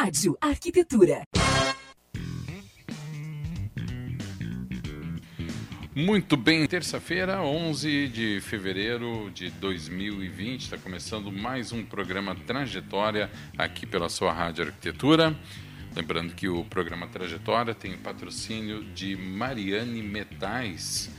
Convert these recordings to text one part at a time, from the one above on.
Rádio Arquitetura. Muito bem, terça-feira, 11 de fevereiro de 2020, está começando mais um programa Trajetória aqui pela sua Rádio Arquitetura. Lembrando que o programa Trajetória tem o patrocínio de Mariane Metais,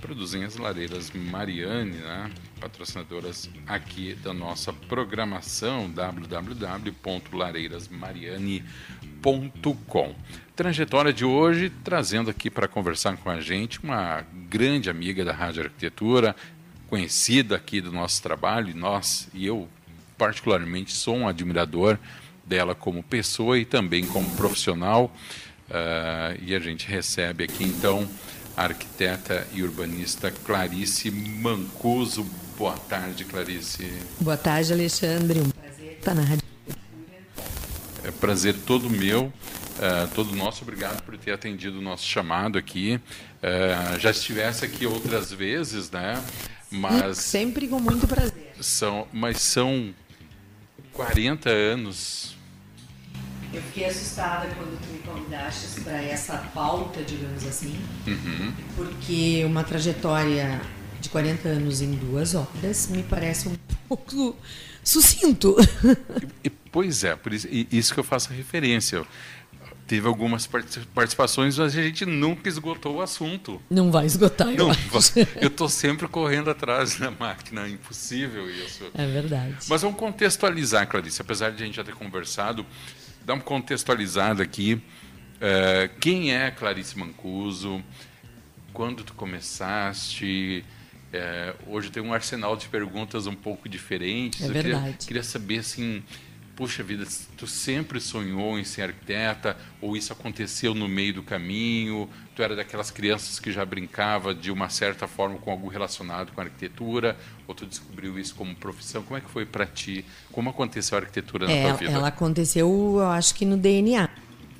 produzem as lareiras Mariane, né? Patrocinadoras aqui da nossa programação www.lareirasmariane.com. Trajetória de hoje trazendo aqui para conversar com a gente uma grande amiga da Rádio Arquitetura, conhecida aqui do nosso trabalho, e nós e eu particularmente sou um admirador dela como pessoa e também como profissional. Uh, e a gente recebe aqui então a arquiteta e urbanista Clarice Mancuso. Boa tarde, Clarice. Boa tarde, Alexandre. Um prazer estar na Rádio. É prazer todo meu. Uh, todo nosso, obrigado por ter atendido o nosso chamado aqui. Uh, já estivesse aqui outras vezes, né? Mas sempre com muito prazer. São, mas são 40 anos eu fiquei assustada quando tu me convidaste para essa pauta, digamos assim, uhum. porque uma trajetória 40 anos em duas horas me parece um pouco sucinto. Pois é, por isso, isso que eu faço referência. Teve algumas participações, mas a gente nunca esgotou o assunto. Não vai esgotar, eu Não, acho. Eu estou sempre correndo atrás da máquina, é impossível isso. É verdade. Mas vamos contextualizar, Clarice, apesar de a gente já ter conversado, dar uma contextualizada aqui. Uh, quem é Clarice Mancuso? Quando tu começaste? Uh, hoje tem um arsenal de perguntas um pouco diferentes. É verdade. Queria, queria saber assim, puxa vida, tu sempre sonhou em ser arquiteta ou isso aconteceu no meio do caminho? Tu era daquelas crianças que já brincava de uma certa forma com algo relacionado com a arquitetura ou tu descobriu isso como profissão? Como é que foi para ti? Como aconteceu a arquitetura na é, tua vida? Ela aconteceu, eu acho que no DNA,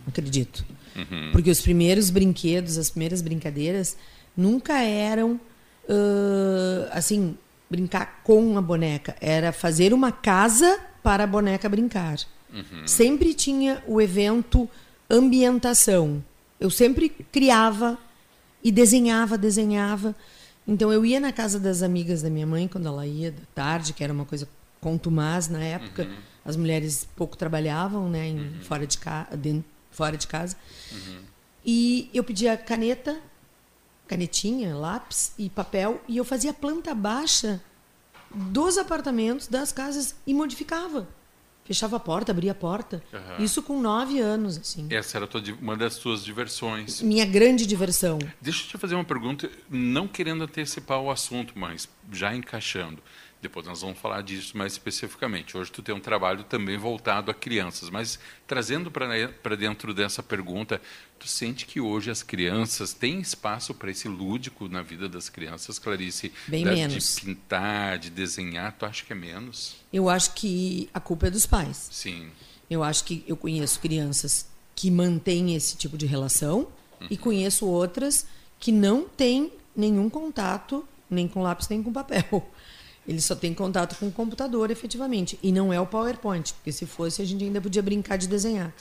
acredito. Uhum. Porque os primeiros brinquedos, as primeiras brincadeiras nunca eram uh, assim, brincar com a boneca, era fazer uma casa para a boneca brincar. Uhum. Sempre tinha o evento ambientação. Eu sempre criava e desenhava, desenhava. Então eu ia na casa das amigas da minha mãe quando ela ia da tarde, que era uma coisa contumaz na época. Uhum. As mulheres pouco trabalhavam, né, em, uhum. fora de casa, fora de casa. Uhum. E eu pedia caneta, canetinha, lápis e papel e eu fazia planta baixa dos apartamentos, das casas e modificava. Fechava a porta, abria a porta. Uhum. Isso com nove anos, assim. Essa era uma das suas diversões. Minha grande diversão. Deixa eu te fazer uma pergunta, não querendo antecipar o assunto, mas já encaixando. Depois nós vamos falar disso mais especificamente. Hoje tu tem um trabalho também voltado a crianças, mas trazendo para dentro dessa pergunta, tu sente que hoje as crianças têm espaço para esse lúdico na vida das crianças, Clarice? Bem menos. De pintar, de desenhar, tu acha que é menos? Eu acho que a culpa é dos pais. Sim. Eu acho que eu conheço crianças que mantêm esse tipo de relação uhum. e conheço outras que não têm nenhum contato nem com lápis nem com papel. Ele só tem contato com o computador, efetivamente. E não é o PowerPoint, porque se fosse, a gente ainda podia brincar de desenhar.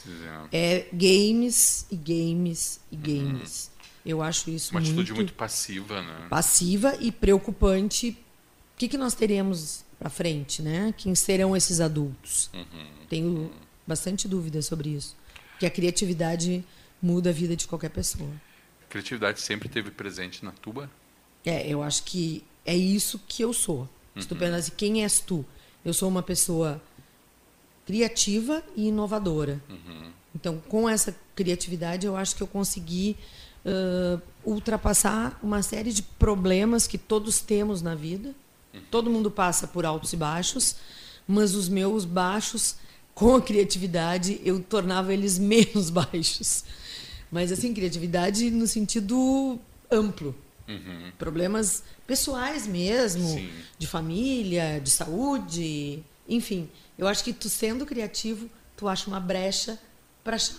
É games e games e uhum. games. Uhum. Eu acho isso Uma muito atitude muito passiva, né? Passiva e preocupante. O que, que nós teremos para frente, né? Quem serão esses adultos? Uhum. Tenho bastante dúvida sobre isso. Porque a criatividade muda a vida de qualquer pessoa. A criatividade sempre esteve presente na tua? É, eu acho que é isso que eu sou. Se tu assim, quem és tu? Eu sou uma pessoa criativa e inovadora. Uhum. Então, com essa criatividade, eu acho que eu consegui uh, ultrapassar uma série de problemas que todos temos na vida. Uhum. Todo mundo passa por altos e baixos, mas os meus baixos, com a criatividade, eu tornava eles menos baixos. Mas, assim, criatividade no sentido amplo. Uhum. Problemas pessoais mesmo, Sim. de família, de saúde, enfim. Eu acho que tu sendo criativo, tu acha uma brecha para achar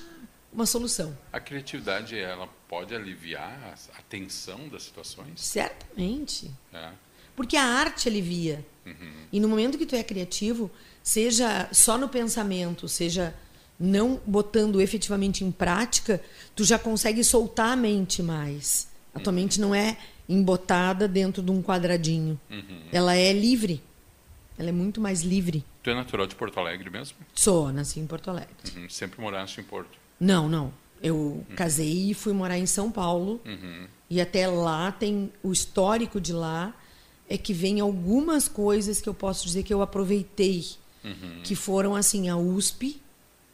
uma solução. A criatividade ela pode aliviar a tensão das situações? Certamente. É. Porque a arte alivia. Uhum. E no momento que tu é criativo, seja só no pensamento, seja não botando efetivamente em prática, tu já consegue soltar a mente mais. A tua mente não é embotada dentro de um quadradinho. Uhum. Ela é livre. Ela é muito mais livre. Tu é natural de Porto Alegre mesmo? Sou, nasci em Porto Alegre. Uhum. Sempre moraste em Porto? Não, não. Eu casei e fui morar em São Paulo. Uhum. E até lá tem o histórico de lá é que vem algumas coisas que eu posso dizer que eu aproveitei, Uhum. que foram assim a USP,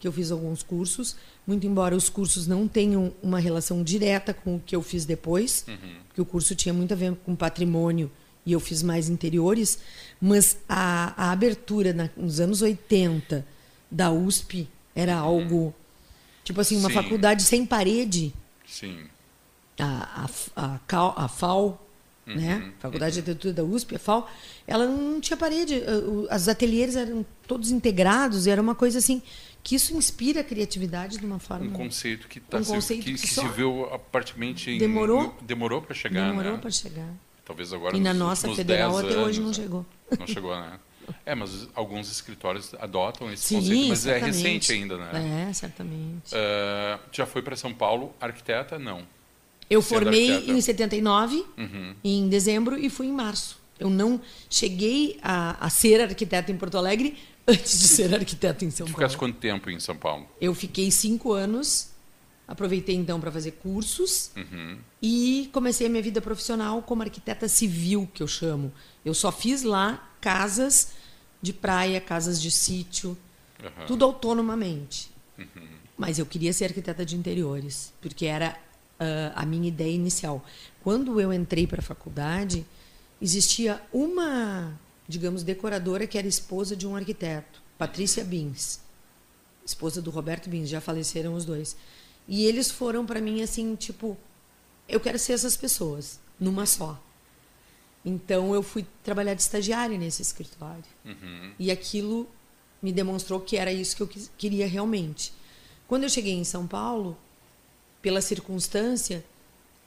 que eu fiz alguns cursos, muito embora os cursos não tenham uma relação direta com o que eu fiz depois, porque o curso tinha muito a ver com patrimônio e eu fiz mais interiores, mas a, a abertura na, nos anos 80 da USP era algo tipo assim uma Sim. faculdade sem parede Sim. a, a, a, Cal- a FAO, né? Faculdade de Arquitetura da USP, a FAO, ela não tinha parede. Os ateliês eram todos integrados, e era uma coisa assim que isso inspira a criatividade de uma forma. Um conceito que, tá Um se, conceito que, que que se viu em- Demorou? no- demorou para chegar, Demorou né? para chegar. Talvez agora E na nos nossa federal 10 até hoje anos, não né? chegou. Não chegou, né? É, mas alguns escritórios adotam esse Sim, conceito, mas é recente ainda, né? É, certamente. Ah, já foi para São Paulo, arquiteta? Não. Eu sendo formei arquiteta. em 79, Uhum. em dezembro, e fui em março. Eu não cheguei a, a ser arquiteta em Porto Alegre antes de ser arquiteta em São Tu Paulo. ficaste quanto tempo em São Paulo? Eu fiquei cinco anos, aproveitei então para fazer cursos Uhum. e comecei a minha vida profissional como arquiteta civil, que eu chamo. Eu só fiz lá casas de praia, casas de sítio, Aham. tudo autonomamente. Mas eu queria ser arquiteta de interiores, porque era ah, a minha ideia inicial. Quando eu entrei para a faculdade, existia uma, digamos, decoradora que era esposa de um arquiteto, Patrícia Bins, esposa do Roberto Bins, já faleceram os dois. E eles foram para mim assim, tipo, eu quero ser essas pessoas, numa só. Então eu fui trabalhar de estagiária nesse escritório. Uhum. E aquilo me demonstrou que era isso que eu queria realmente. Quando eu cheguei em São Paulo, pela circunstância,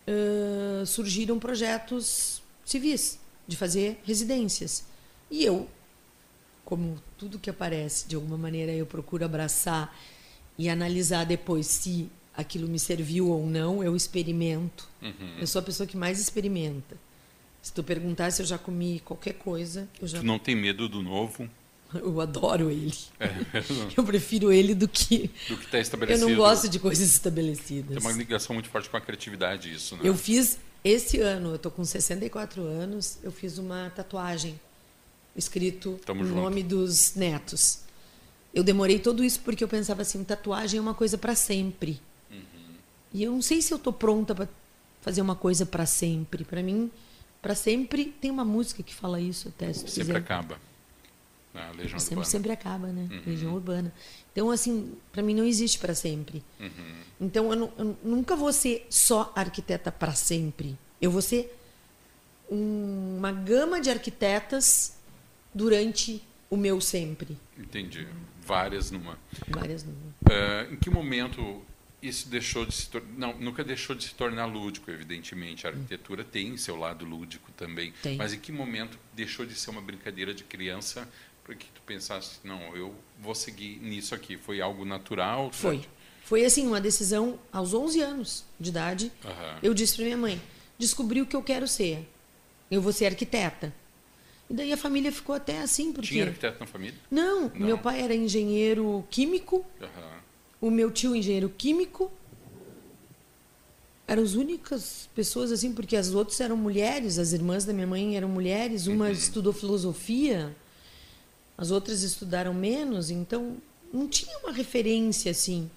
ãh, surgiram projetos civis de fazer residências. E eu, como tudo que aparece, de alguma maneira eu procuro abraçar e analisar depois se aquilo me serviu ou não, eu experimento. Uhum. Eu sou a pessoa que mais experimenta. Se tu perguntar se eu já comi qualquer coisa, eu já Tu não tem medo do novo? eu adoro ele. É? Eu prefiro ele do que. Do que está Eu estabelecido. não gosto de coisas Tem estabelecidas. uma ligação muito forte com a criatividade, isso, né? Eu fiz esse ano, eu tô com 64 anos, eu fiz uma tatuagem escrito Tamo o junto. nome dos netos. Eu demorei todo isso porque eu pensava assim, tatuagem é uma coisa para sempre. Uhum. E eu não sei se eu tô pronta para fazer uma coisa para sempre. Para mim, para sempre tem uma música que fala isso até se Sempre quiser. acaba. A Legião Sempre, Urbana. sempre acaba, né? Uhum. Legião urbana. Então, assim, para mim não existe para sempre. Uhum. Então, eu, eu nunca vou ser só arquiteta para sempre. Eu vou ser um- uma gama de arquitetas durante o meu sempre. Entendi. Várias numa. Várias não. Ah, em que momento isso deixou de se tornar. Não, nunca deixou de se tornar lúdico, evidentemente. A arquitetura tem seu lado lúdico também. Tem. Mas em que momento deixou de ser uma brincadeira de criança para que tu pensasse, não, eu vou seguir nisso aqui? Foi algo natural? Tu Foi. já- Foi assim, uma decisão aos 11 anos de idade. Aham. Eu disse para minha mãe: descobri o que eu quero ser. Eu vou ser arquiteta. E daí a família ficou até assim, porque. Tinha arquiteto na família? Não, Não. meu pai era engenheiro químico, Aham. o meu tio engenheiro químico. Eram as únicas pessoas assim, porque as outras eram mulheres, as irmãs da minha mãe eram mulheres, uma estudou filosofia, as outras estudaram menos, então não tinha uma referência assim.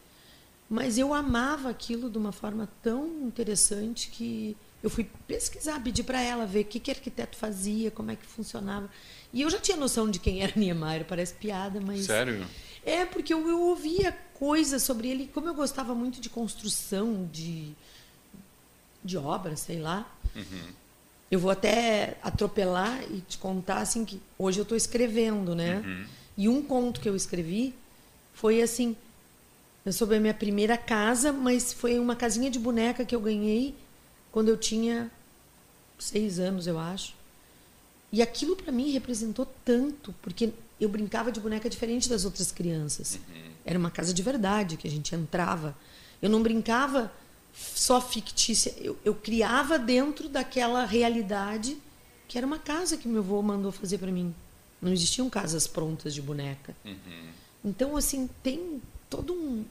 Mas eu amava aquilo de uma forma tão interessante que eu fui pesquisar, pedir para ela ver o que que arquiteto fazia, como é que funcionava. E eu já tinha noção de quem era Niemeyer, parece piada, mas Sério? é, porque eu, eu ouvia coisas sobre ele, como eu gostava muito de construção, de, de obra, sei lá. Eu vou até atropelar e te contar assim que hoje eu estou escrevendo, né? E um conto que eu escrevi foi assim sobre a minha primeira casa, mas foi uma casinha de boneca que eu ganhei quando eu tinha seis anos, eu acho. E aquilo para mim representou tanto, porque eu brincava de boneca diferente das outras crianças. Era uma casa de verdade que a gente entrava. Eu não brincava só fictícia. Eu, eu criava dentro daquela realidade que era uma casa que meu avô mandou fazer para mim. Não existiam casas prontas de boneca. Uhum. Então, assim, tem todo um,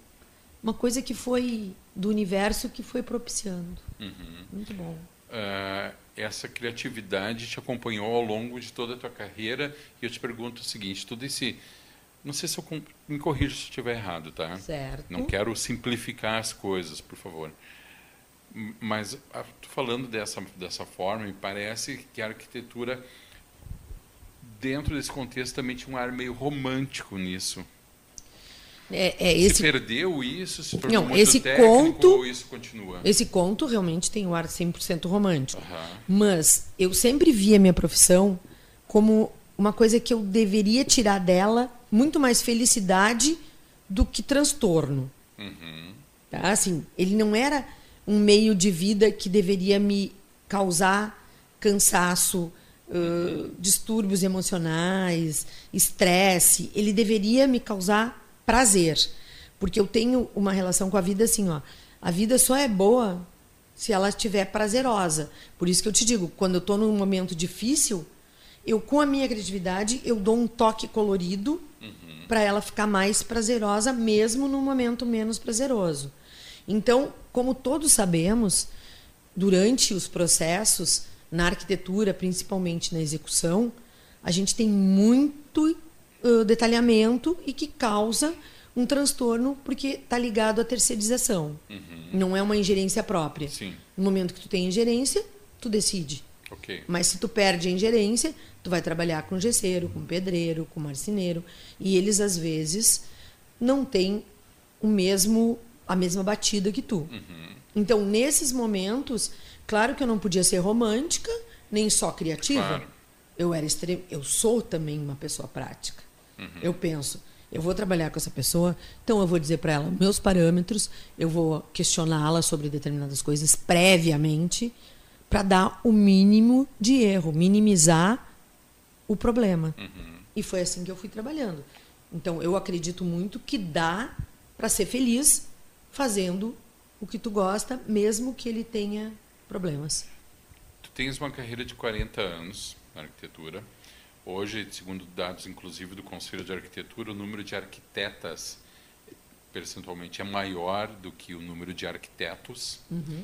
uma coisa que foi do universo que foi propiciando. Uhum. Muito bom. Uh, essa criatividade te acompanhou ao longo de toda a tua carreira e eu te pergunto o seguinte, tudo esse não sei se eu me corrijo se estiver errado, tá? Certo. Não quero simplificar as coisas, por favor. Mas falando dessa dessa forma, me parece que a arquitetura dentro desse contexto também tinha um ar meio romântico nisso. É, é esse... Se perdeu isso, se tornou Não, muito esse técnico, conto, isso continua? Esse conto realmente tem um ar 100% romântico. Uhum. Mas eu sempre vi a minha profissão como uma coisa que eu deveria tirar dela muito mais felicidade do que transtorno. Uhum. Tá? Assim, ele não era um meio de vida que deveria me causar cansaço, uh, distúrbios emocionais, estresse. Ele deveria me causar prazer. Porque eu tenho uma relação com a vida assim, ó. A vida só é boa se ela estiver prazerosa. Por isso que eu te digo, quando eu estou num momento difícil, eu com a minha criatividade, eu dou um toque colorido uhum. para ela ficar mais prazerosa, mesmo num momento menos prazeroso. Então, como todos sabemos, durante os processos, na arquitetura, principalmente na execução, a gente tem muito uh, detalhamento e que causa um transtorno porque está ligado à terceirização. Uhum. Não é uma ingerência própria. Sim. No momento que tu tem ingerência, tu decide. Okay. Mas se tu perde a ingerência, tu vai trabalhar com gesseiro, com pedreiro, com marceneiro, e eles às vezes não têm o mesmo a mesma batida que tu. Uhum. Então, nesses momentos, claro que eu não podia ser romântica, nem só criativa. Claro. Eu era extrem... eu sou também uma pessoa prática. Uhum. Eu penso, eu vou trabalhar com essa pessoa, então eu vou dizer para ela meus parâmetros, eu vou questioná-la sobre determinadas coisas previamente para dar o mínimo de erro, minimizar o problema. Uhum. E foi assim que eu fui trabalhando. Então eu acredito muito que dá para ser feliz fazendo o que tu gosta, mesmo que ele tenha problemas. Tu tens uma carreira de 40 anos na arquitetura. Hoje, segundo dados inclusive do Conselho de Arquitetura, o número de arquitetas percentualmente é maior do que o número de arquitetos. Uhum.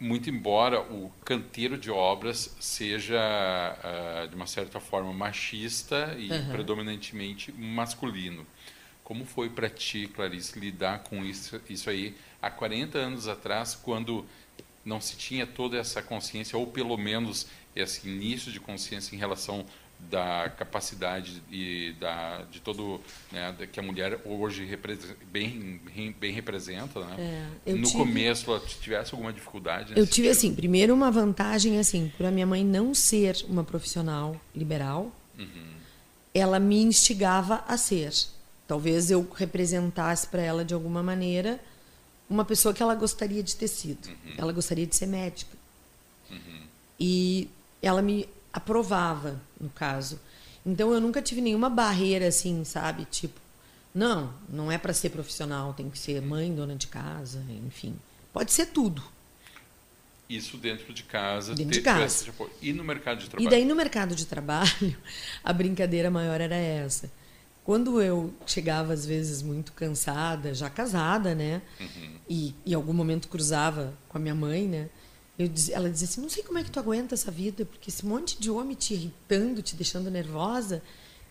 Muito embora o canteiro de obras seja, uh, de uma certa forma, machista e Uhum. predominantemente masculino. Como foi para ti, Clarice, lidar com isso, isso aí há 40 anos atrás, quando não se tinha toda essa consciência, ou pelo menos esse início de consciência em relação da capacidade e da, de todo né, que a mulher hoje bem, bem representa, né? É, no tive, começo, ela tivesse alguma dificuldade? Eu tive, sentido? assim, primeiro uma vantagem, assim, por a minha mãe não ser uma profissional liberal, uhum. ela me instigava a ser. Talvez eu representasse para ela, de alguma maneira, uma pessoa que ela gostaria de ter sido. Uhum. Ela gostaria de ser médica. Uhum. E ela me aprovava, no caso. Então eu nunca tive nenhuma barreira assim, sabe? Tipo, não, não é para ser profissional, tem que ser mãe, dona de casa, enfim. Pode ser tudo. Isso dentro de casa. Dentro de casa. E no mercado de trabalho? E daí no mercado de trabalho, a brincadeira maior era essa. Quando eu chegava, às vezes, muito cansada, já casada, né? Uhum. E em algum momento cruzava com a minha mãe, né? Eu, ela dizia assim: não sei como é que tu aguenta essa vida, porque esse monte de homem te irritando, te deixando nervosa.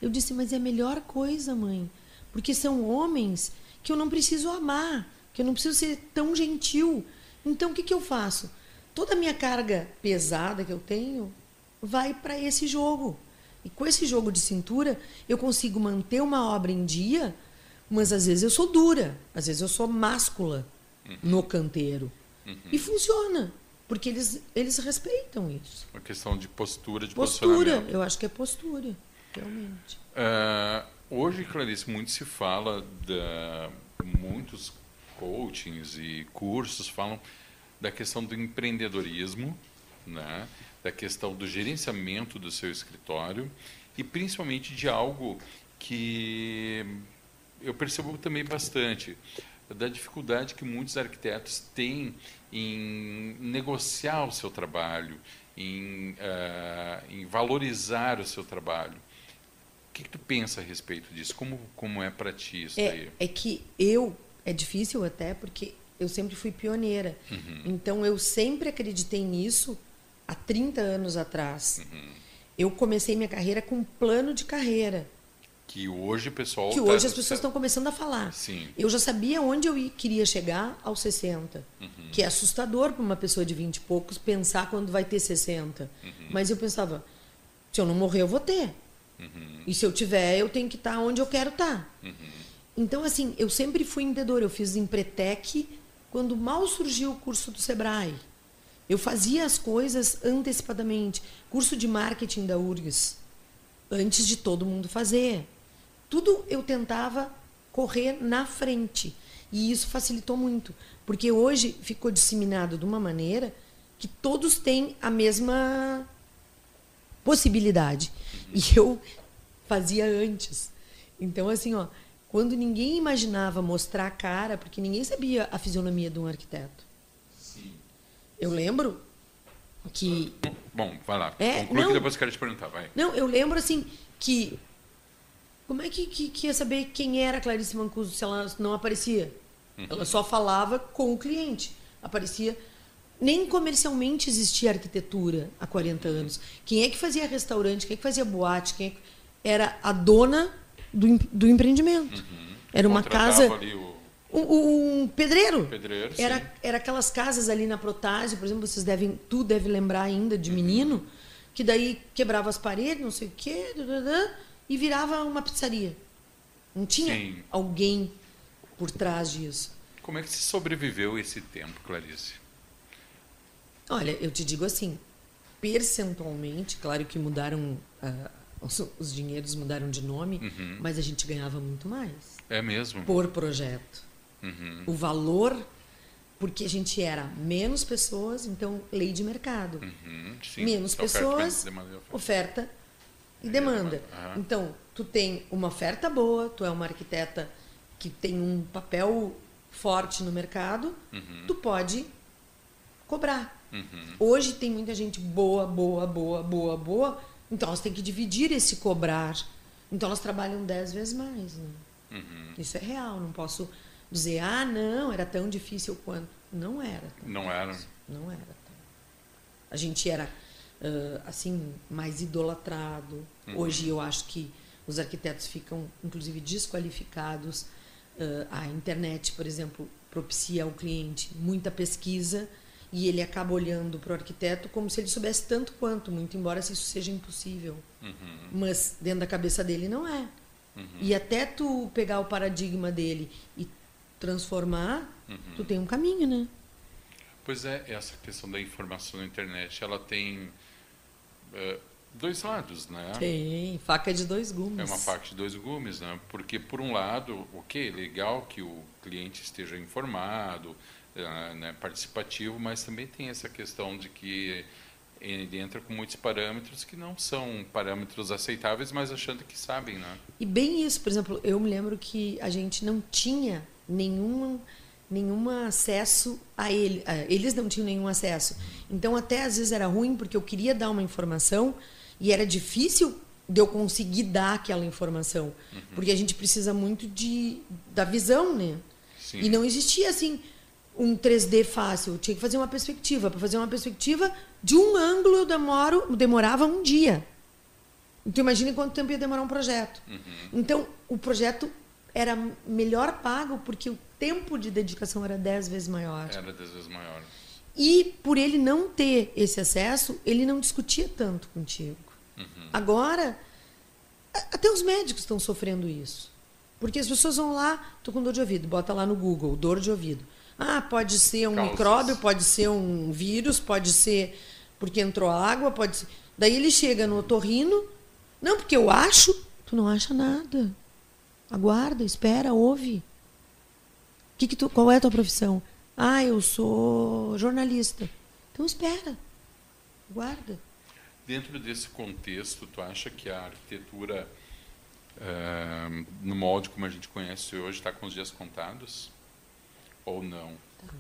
Eu disse: mas é a melhor coisa, mãe, porque são homens que eu não preciso amar, que eu não preciso ser tão gentil. Então o que, que eu faço? Toda a minha carga pesada que eu tenho vai para esse jogo. E com esse jogo de cintura, eu consigo manter uma obra em dia, mas às vezes eu sou dura, às vezes eu sou máscula uhum. no canteiro. Uhum. E funciona. Porque eles, eles respeitam isso. Uma questão de postura, de postura. Eu acho que é postura, realmente. Uh, hoje, Clarice, muito se fala da muitos coachings e cursos falam da questão do empreendedorismo, né? da questão do gerenciamento do seu escritório e principalmente de algo que eu percebo também bastante da dificuldade que muitos arquitetos têm em negociar o seu trabalho, em, uh, em valorizar o seu trabalho. O que, que, tu pensa a respeito disso? Como, como é para ti isso é, aí? É que eu, é difícil até, porque eu sempre fui pioneira. Uhum. Então, eu sempre acreditei nisso há 30 anos atrás. Uhum. Eu comecei minha carreira com um plano de carreira. Que hoje o pessoal. Que hoje tá, as pessoas estão começando a falar. Sim. Eu já sabia onde eu queria chegar aos 60. Uhum. Que é assustador para uma pessoa de 20 e poucos pensar quando vai ter 60. Uhum. Mas eu pensava, se eu não morrer, eu vou ter. Uhum. E se eu tiver, eu tenho que estar onde eu quero estar. Uhum. Então, assim, eu sempre fui empreendedora. Eu fiz Empretec quando mal surgiu o curso do Sebrae. Eu fazia as coisas antecipadamente. Curso de marketing da URGS, antes de todo mundo fazer. Tudo eu tentava correr na frente. E isso facilitou muito, porque hoje ficou disseminado de uma maneira que todos têm a mesma possibilidade. E eu fazia antes. Então, assim, ó, quando ninguém imaginava mostrar a cara, porque ninguém sabia a fisionomia de um arquiteto. Sim. Eu lembro que. Bom, vai lá. É, Conclui não, que depois eu quero te perguntar, vai. Não, eu lembro assim que como é que, que, que ia saber quem era Clarice Mancuso se ela não aparecia? Uhum. Ela só falava com o cliente. Aparecia. Nem comercialmente existia arquitetura há 40 anos. Quem é que fazia restaurante? Quem é que fazia boate? Quem é que... Era a dona do, do empreendimento. Uhum. Era uma casa. O... Um, um, pedreiro. pedreiro era, era aquelas casas ali na Protásio, por exemplo, vocês devem, tu deve lembrar ainda de menino, uhum. que daí quebrava as paredes, não sei o quê, e virava uma pizzaria. Não tinha Sim. alguém por trás disso. Como é que se sobreviveu esse tempo, Clarice? Olha, eu te digo assim, percentualmente, claro que mudaram, uh, os, os, dinheiros mudaram de nome, uhum. mas a gente ganhava muito mais. É mesmo? Por projeto. Uhum. O valor, porque a gente era menos pessoas, então lei de mercado. Uhum. Menos pessoas, oferta, oferta e demanda. Uhum. Então, tu tem uma oferta boa, tu é uma arquiteta que tem um papel forte no mercado, uhum. tu pode cobrar. Uhum. Hoje tem muita gente boa, boa, boa, boa, boa, então elas têm que dividir esse cobrar. Então elas trabalham dez vezes mais. Né? Uhum. Isso é real, não posso dizer, ah, não, era tão difícil quanto. Não era. Não era. Não era. A gente era uh, assim mais idolatrado. Uhum. Hoje eu acho que os arquitetos ficam inclusive desqualificados. Uh, a internet, por exemplo, propicia ao cliente muita pesquisa e ele acaba olhando para o arquiteto como se ele soubesse tanto quanto, muito embora isso seja impossível. Uhum. Mas dentro da cabeça dele não é. Uhum. E até tu pegar o paradigma dele e transformar, uhum. tu tem um caminho, né? Pois é, essa questão da informação na internet, ela tem é, dois lados, né? Tem, faca de dois gumes. É uma faca de dois gumes, né? Porque, por um lado, ok, legal que o cliente esteja informado, é, né, participativo, mas também tem essa questão de que ele entra com muitos parâmetros que não são parâmetros aceitáveis, mas achando que sabem, né? E bem isso, por exemplo, eu me lembro que a gente não tinha nenhum nenhum acesso a ele, eles não tinham nenhum acesso. Então até às vezes era ruim porque eu queria dar uma informação e era difícil de eu conseguir dar aquela informação, uhum. porque a gente precisa muito de da visão, né? Sim. E não existia assim um 3D fácil, eu tinha que fazer uma perspectiva. Para fazer uma perspectiva de um ângulo eu demoro, demorava um dia. Então imagine quanto tempo ia demorar um projeto. Uhum. Então o projeto era melhor pago porque o tempo de dedicação era dez vezes maior. Era dez vezes maior. E por ele não ter esse acesso, ele não discutia tanto contigo. Uhum. Agora, até os médicos estão sofrendo isso. Porque as pessoas vão lá, tô com dor de ouvido, bota lá no Google, dor de ouvido. Ah, pode ser um Causas. micróbio, pode ser um vírus, pode ser porque entrou água, pode ser... Daí ele chega no otorrino, não, porque eu acho, tu não acha nada. Aguarda, espera, ouve. Que que tu, qual é a tua profissão? Ah, eu sou jornalista. Então espera. Aguarda. Dentro desse contexto, tu acha que a arquitetura Uh, no molde como a gente conhece hoje, está com os dias contados? Ou não? Tá.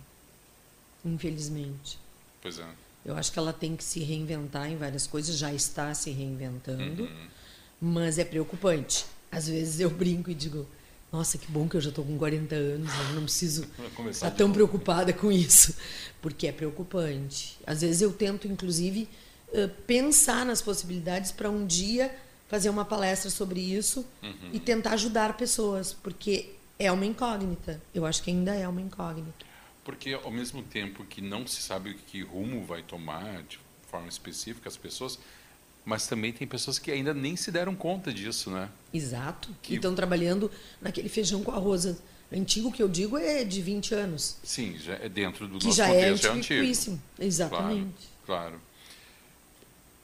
Infelizmente. Pois é. Eu acho que ela tem que se reinventar em várias coisas, já está se reinventando, uhum. mas é preocupante. Às vezes eu brinco e digo: Nossa, que bom que eu já estou com 40 anos, eu não preciso estar tá tão preocupada com isso, porque é preocupante. Às vezes eu tento, inclusive, pensar nas possibilidades para um dia fazer uma palestra sobre isso uhum. e tentar ajudar pessoas, porque é uma incógnita. Eu acho que ainda é uma incógnita. Porque ao mesmo tempo que não se sabe que rumo vai tomar de forma específica as pessoas, mas também tem pessoas que ainda nem se deram conta disso, né? Exato. Que estão trabalhando naquele feijão com arroz antigo que eu digo é de 20 anos. Sim, já é dentro do que nosso já contexto é, é antigo. Exatamente. Claro. claro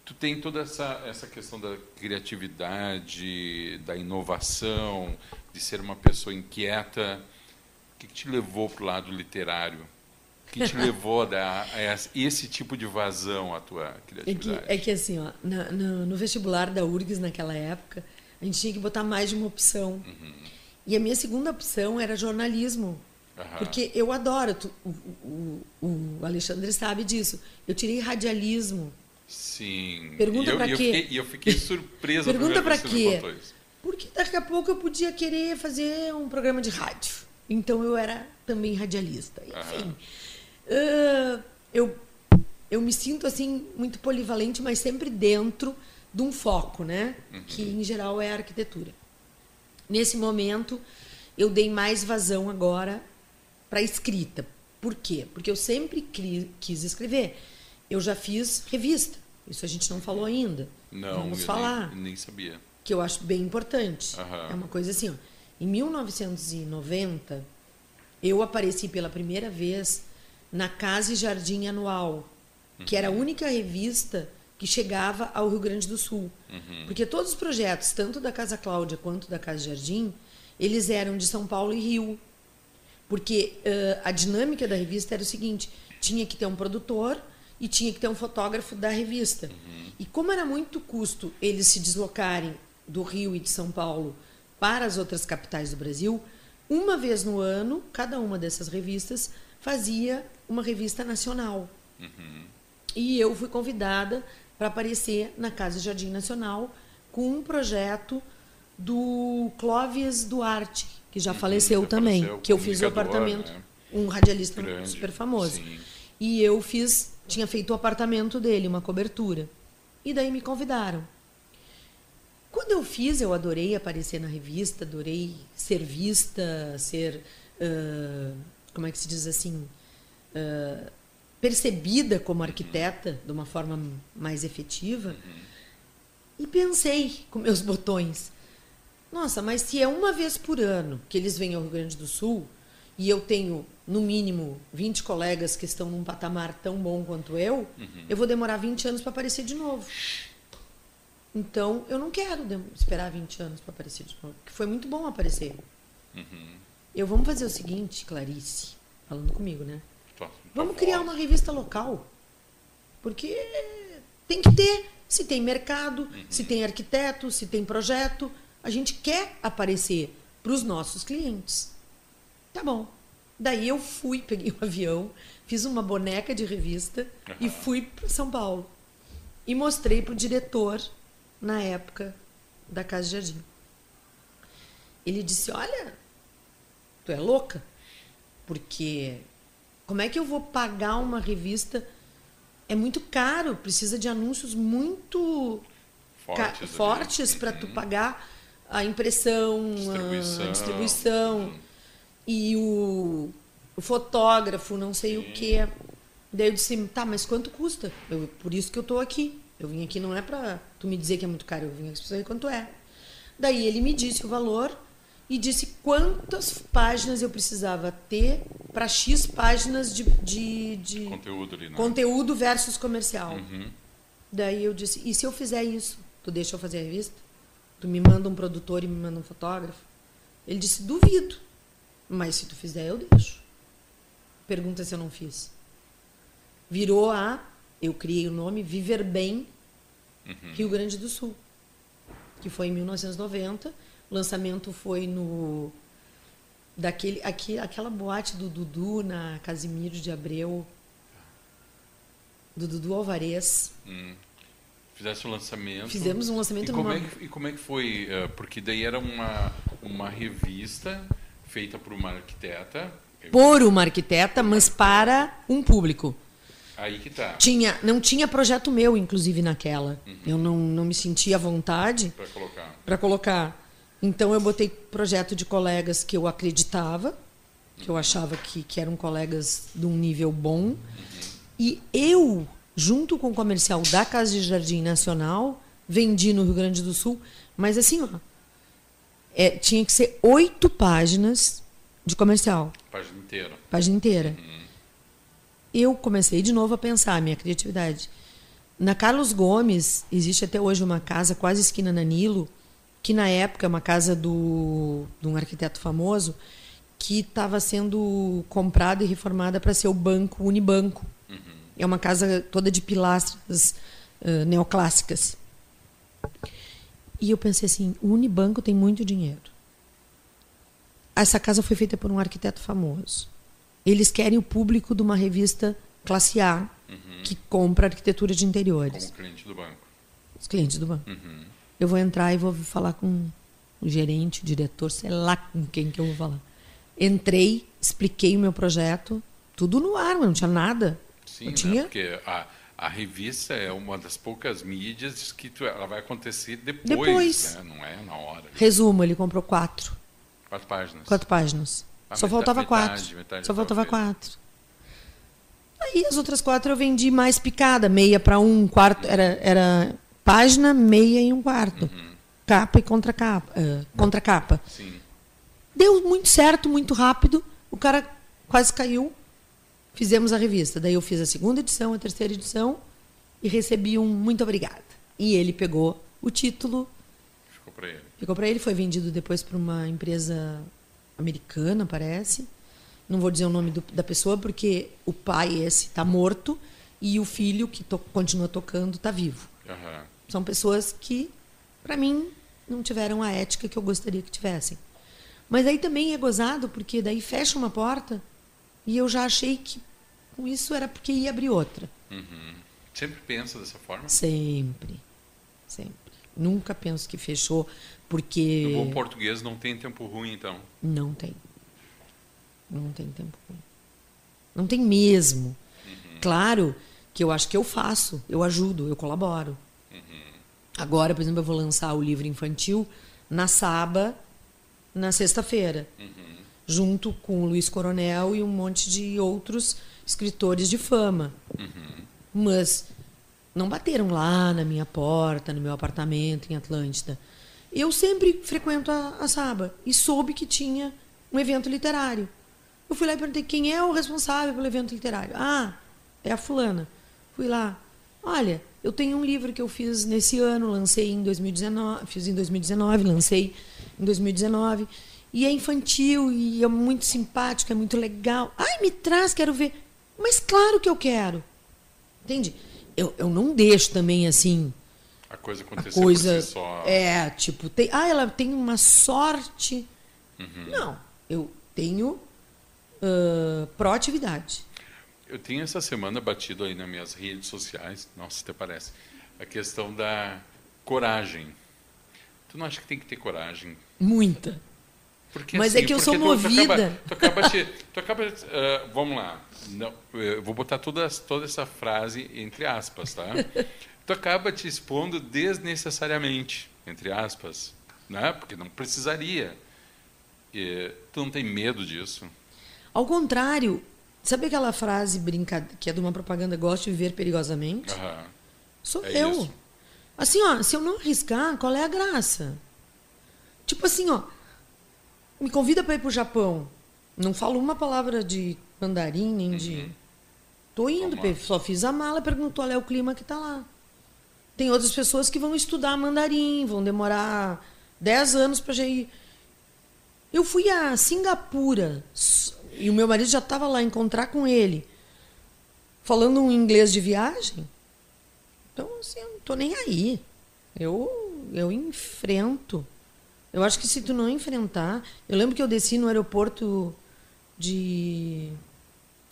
tu tem toda essa, essa questão da criatividade, da inovação, de ser uma pessoa inquieta. O que, que te levou para o lado literário? Que te levou a dar esse tipo de vazão à tua criatividade? É que, é que assim, ó, no, no, no, vestibular da URGS naquela época, a gente tinha que botar mais de uma opção. Uhum. E a minha segunda opção era jornalismo. Uhum. Porque eu adoro, tu, o, o, o Alexandre sabe disso. Eu tirei radialismo. Sim. Pergunta para quê? E eu fiquei surpresa. Pergunta para quê? Porque daqui a pouco eu podia querer fazer um programa de rádio. Então eu era também radialista. Enfim, uh, eu eu me sinto assim muito polivalente, mas sempre dentro de um foco, né? Uhum. Que em geral é a arquitetura. Nesse momento eu dei mais vazão agora para escrita. Por quê? Porque eu sempre quis escrever eu já fiz revista. Isso a gente não falou ainda. Não, Vamos falar. Nem, nem, sabia. Que eu acho bem importante. Uhum. É uma coisa assim, ó. Em 1990, eu apareci pela primeira vez na Casa e Jardim Anual, uhum. que era a única revista que chegava ao Rio Grande do Sul. Uhum. Porque todos os projetos, tanto da Casa Cláudia quanto da Casa Jardim, eles eram de São Paulo e Rio. Porque uh, a dinâmica da revista era o seguinte: tinha que ter um produtor, e tinha que ter um fotógrafo da revista. Uhum. E como era muito custo eles se deslocarem do Rio e de São Paulo para as outras capitais do Brasil, uma vez no ano, cada uma dessas revistas fazia uma revista nacional. Uhum. E eu fui convidada para aparecer na Casa Jardim Nacional com um projeto do Clóvis Duarte, que já uhum, faleceu já também, faleceu, que eu fiz o apartamento, né? um radialista Grande, super famoso. Sim. E eu fiz tinha feito o apartamento dele, uma cobertura. E daí me convidaram. Quando eu fiz, eu adorei aparecer na revista, adorei ser vista, ser. Uh, como é que se diz assim? Uh, percebida como arquiteta de uma forma mais efetiva. E pensei com meus botões: nossa, mas se é uma vez por ano que eles vêm ao Rio Grande do Sul e eu tenho no mínimo 20 colegas que estão num patamar tão bom quanto eu, uhum. eu vou demorar 20 anos para aparecer de novo. Então, eu não quero esperar 20 anos para aparecer de novo, porque foi muito bom aparecer. Uhum. Eu vamos fazer o seguinte, Clarice, falando comigo, né? Tô, tô vamos criar uma revista local. Porque tem que ter, se tem mercado, uhum. se tem arquiteto, se tem projeto, a gente quer aparecer para os nossos clientes. Tá bom. Daí eu fui, peguei o um avião, fiz uma boneca de revista uhum. e fui para São Paulo. E mostrei para o diretor, na época, da Casa Jardim. Ele disse: Olha, tu é louca? Porque como é que eu vou pagar uma revista? É muito caro, precisa de anúncios muito fortes, fortes para tu uhum. pagar a impressão, distribuição. a distribuição. Uhum e o, o fotógrafo, não sei Sim. o quê. Daí eu disse, tá, mas quanto custa? Eu, por isso que eu tô aqui. Eu vim aqui não é para tu me dizer que é muito caro, eu vim aqui para saber quanto é. Daí ele me disse o valor e disse quantas páginas eu precisava ter para X páginas de, de, de conteúdo, ali, né? conteúdo versus comercial. Uhum. Daí eu disse, e se eu fizer isso, tu deixa eu fazer a revista? Tu me manda um produtor e me manda um fotógrafo? Ele disse, duvido. Mas se tu fizer, eu deixo. Pergunta se eu não fiz. Virou a. Eu criei o nome Viver Bem uhum. Rio Grande do Sul. Que foi em 1990, O lançamento foi no daquele aqui, aquela boate do Dudu na Casimiro de Abreu. Do Dudu Alvarez. Hum. Fizesse o lançamento. Fizemos um lançamento e como, numa... é que, e como é que foi? Uh, porque daí era uma, uma revista feita por uma arquiteta. Por uma arquiteta, mas para um público. Aí que tá. Tinha, não tinha projeto meu, inclusive, naquela. Uhum. Eu não, não me sentia à vontade para colocar. Para colocar. Então eu botei projeto de colegas que eu acreditava, que eu achava que, que eram colegas de um nível bom. E eu junto com o comercial da Casa de Jardim Nacional, vendi no Rio Grande do Sul, mas assim, ó, é, tinha que ser oito páginas de comercial. Página inteira. Página inteira. Uhum. Eu comecei de novo a pensar a minha criatividade. Na Carlos Gomes, existe até hoje uma casa quase esquina na Nilo, que na época é uma casa do, de um arquiteto famoso, que estava sendo comprada e reformada para ser o banco Unibanco. É uma casa toda de pilastras uh, neoclássicas. E eu pensei assim: o Unibanco tem muito dinheiro. Essa casa foi feita por um arquiteto famoso. Eles querem o público de uma revista classe A uhum. que compra arquitetura de interiores. Como cliente do banco. Os clientes do banco. Uhum. Eu vou entrar e vou falar com o gerente, o diretor, sei lá com quem que eu vou falar. Entrei, expliquei o meu projeto, tudo no ar, não tinha nada. Sim, né? tinha? porque a, a revista é uma das poucas mídias que tu, ela vai acontecer depois, depois. Né? não é na hora. Resumo, ele comprou quatro. Quatro páginas. Quatro páginas. Ah, Só metade, faltava quatro. Metade, metade Só faltava quatro. Aí as outras quatro eu vendi mais picada, meia para um quarto, era, era página, meia e um quarto. Uhum. Capa e contra capa, uh, contra capa. Sim. Deu muito certo, muito rápido. O cara quase caiu fizemos a revista. Daí eu fiz a segunda edição, a terceira edição e recebi um muito obrigada. E ele pegou o título. Ficou para ele. Ficou para ele, foi vendido depois para uma empresa americana, parece. Não vou dizer o nome do, da pessoa porque o pai esse está morto e o filho que to, continua tocando está vivo. Uhum. São pessoas que, para mim, não tiveram a ética que eu gostaria que tivessem. Mas aí também é gozado porque daí fecha uma porta e eu já achei que com isso era porque ia abrir outra. Uhum. Sempre pensa dessa forma? Sempre. Sempre. Nunca penso que fechou, porque. No bom português não tem tempo ruim, então? Não tem. Não tem tempo ruim. Não tem mesmo. Uhum. Claro que eu acho que eu faço, eu ajudo, eu colaboro. Agora, por exemplo, eu vou lançar o livro infantil na Saba, na sexta-feira, uhum. junto com o Luiz Coronel e um monte de outros escritores de fama. Uhum. Mas não bateram lá na minha porta, no meu apartamento em Atlântida. Eu sempre frequento a, a Saba e soube que tinha um evento literário. Eu fui lá e perguntei quem é o responsável pelo evento literário. Ah, é a fulana. Fui lá. Olha, eu tenho um livro que eu fiz nesse ano, lancei em 2019, fiz em 2019, lancei em 2019. E é infantil e é muito simpático, é muito legal. Ai, me traz, quero ver. Mas claro que eu quero. Entende? Eu, eu não deixo também assim. A coisa acontecer a coisa, si só. É, tipo, tem, ah, ela tem uma sorte. Uhum. Não, eu tenho uh, proatividade. Eu tenho essa semana batido aí nas minhas redes sociais, nossa, até parece, a questão da coragem. Tu não acha que tem que ter coragem? Muita. Porque, Mas é assim, é que eu sou tu, movida. Tu acaba, tu acaba, te, tu acaba uh, vamos lá. Não, eu vou botar toda, toda essa frase entre aspas, tá? tu acaba te expondo desnecessariamente, entre aspas, né? Porque não precisaria. E, tu não tem medo disso? Ao contrário, sabe aquela frase brinca, que é de uma propaganda gosto de viver perigosamente? Uhum. Sou é eu. Isso. Assim, ó, se eu não arriscar, qual é a graça? Tipo assim, ó, me convida para ir para o Japão. Não falo uma palavra de mandarim, nem de. Uhum. Tô indo, só fiz a mala, perguntou qual é o clima que está lá. Tem outras pessoas que vão estudar mandarim, vão demorar 10 anos para já ir. Eu fui a Singapura e o meu marido já estava lá encontrar com ele, falando um inglês de viagem. Então, assim, eu não tô nem aí. Eu, eu enfrento Eu acho que se tu não enfrentar. Eu lembro que eu desci no aeroporto de.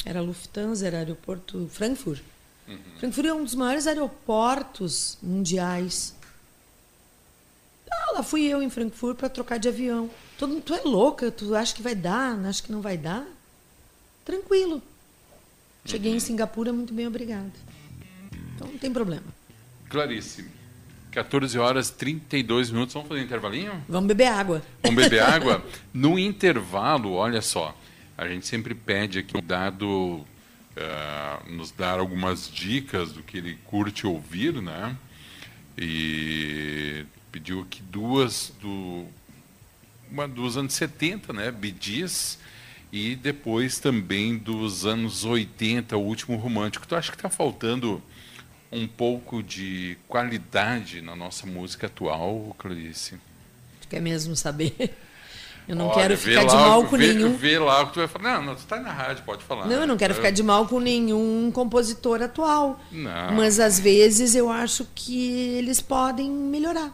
Era Lufthansa, era aeroporto Frankfurt. Uhum. Frankfurt é um dos maiores aeroportos mundiais. Ah, lá fui eu em Frankfurt para trocar de avião. Todo, tu é louca? Tu acha que vai dar? Acha que não vai dar? Tranquilo. Cheguei uhum. em Singapura muito bem, obrigada. Então não tem problema. Claríssimo. 14 horas 32 minutos. Vamos fazer um intervalinho? Vamos beber água. Vamos beber água? No intervalo, olha só, a gente sempre pede aqui um dado, uh, nos dar algumas dicas do que ele curte ouvir, né? E pediu aqui duas do uma dos anos 70, né? Bidis e depois também dos anos 80, o último romântico. Tu acha que está faltando um pouco de qualidade na nossa música atual, Clarice? Tu quer mesmo saber? Eu não Olha, quero ficar de mal com vê, nenhum. Vê lá o que tu vai falar. Não, não tu está na rádio, pode falar. Não, eu não quero eu... ficar de mal com nenhum compositor atual. Não. Mas às vezes eu acho que eles podem melhorar.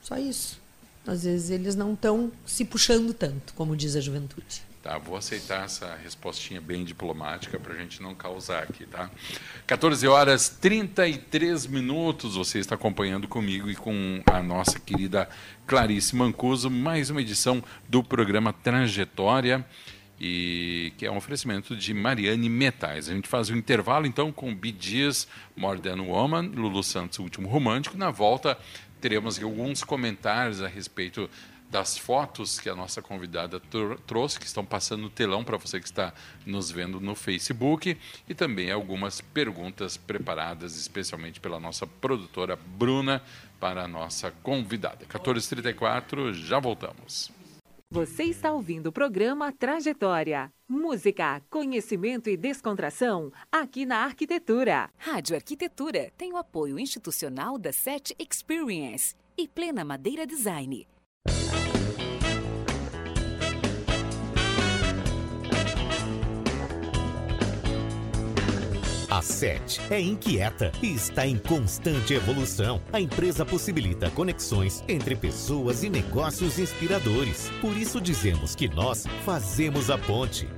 Só isso. Às vezes eles não estão se puxando tanto, como diz a juventude. Tá, vou aceitar essa respostinha bem diplomática para a gente não causar aqui, tá? 14 horas 33 minutos, você está acompanhando comigo e com a nossa querida Clarice Mancuso, mais uma edição do programa Trajetória, e que é um oferecimento de Mariane Metais. A gente faz o um intervalo, então, com Gees, More Than Woman, Lulu Santos, Último Romântico. Na volta, teremos alguns comentários a respeito das fotos que a nossa convidada trouxe, que estão passando no telão para você que está nos vendo no Facebook, e também algumas perguntas preparadas especialmente pela nossa produtora Bruna para a nossa convidada. 14h34, já voltamos. Você está ouvindo o programa Trajetória. Música, conhecimento e descontração aqui na Arquitetura. Rádio Arquitetura tem o apoio institucional da SET Experience e Plena Madeira Design. A SET é inquieta e está em constante evolução. A empresa possibilita conexões entre pessoas e negócios inspiradores. Por isso dizemos que nós fazemos a ponte.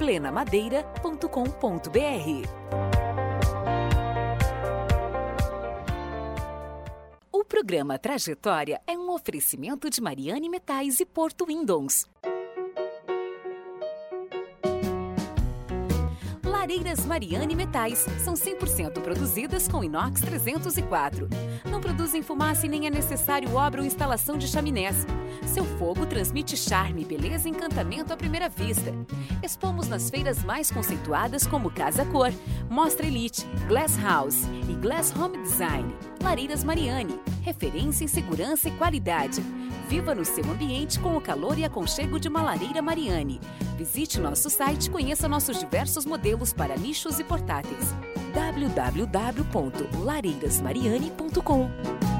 plenamadeira.com.br. O programa Trajetória é um oferecimento de Mariane Metais e Porto Windows. Lareiras Mariane Metais são 100% produzidas com inox 304. Não produzem fumaça e nem é necessário obra ou instalação de chaminés. Seu fogo transmite charme, beleza e encantamento à primeira vista. Expomos nas feiras mais conceituadas como Casa Cor, Mostra Elite, Glass House e Glass Home Design. Lareiras Mariane, referência em segurança e qualidade. Viva no seu ambiente com o calor e aconchego de uma lareira Mariane. Visite nosso site e conheça nossos diversos modelos para nichos e portáteis. www.lareirasmariane.com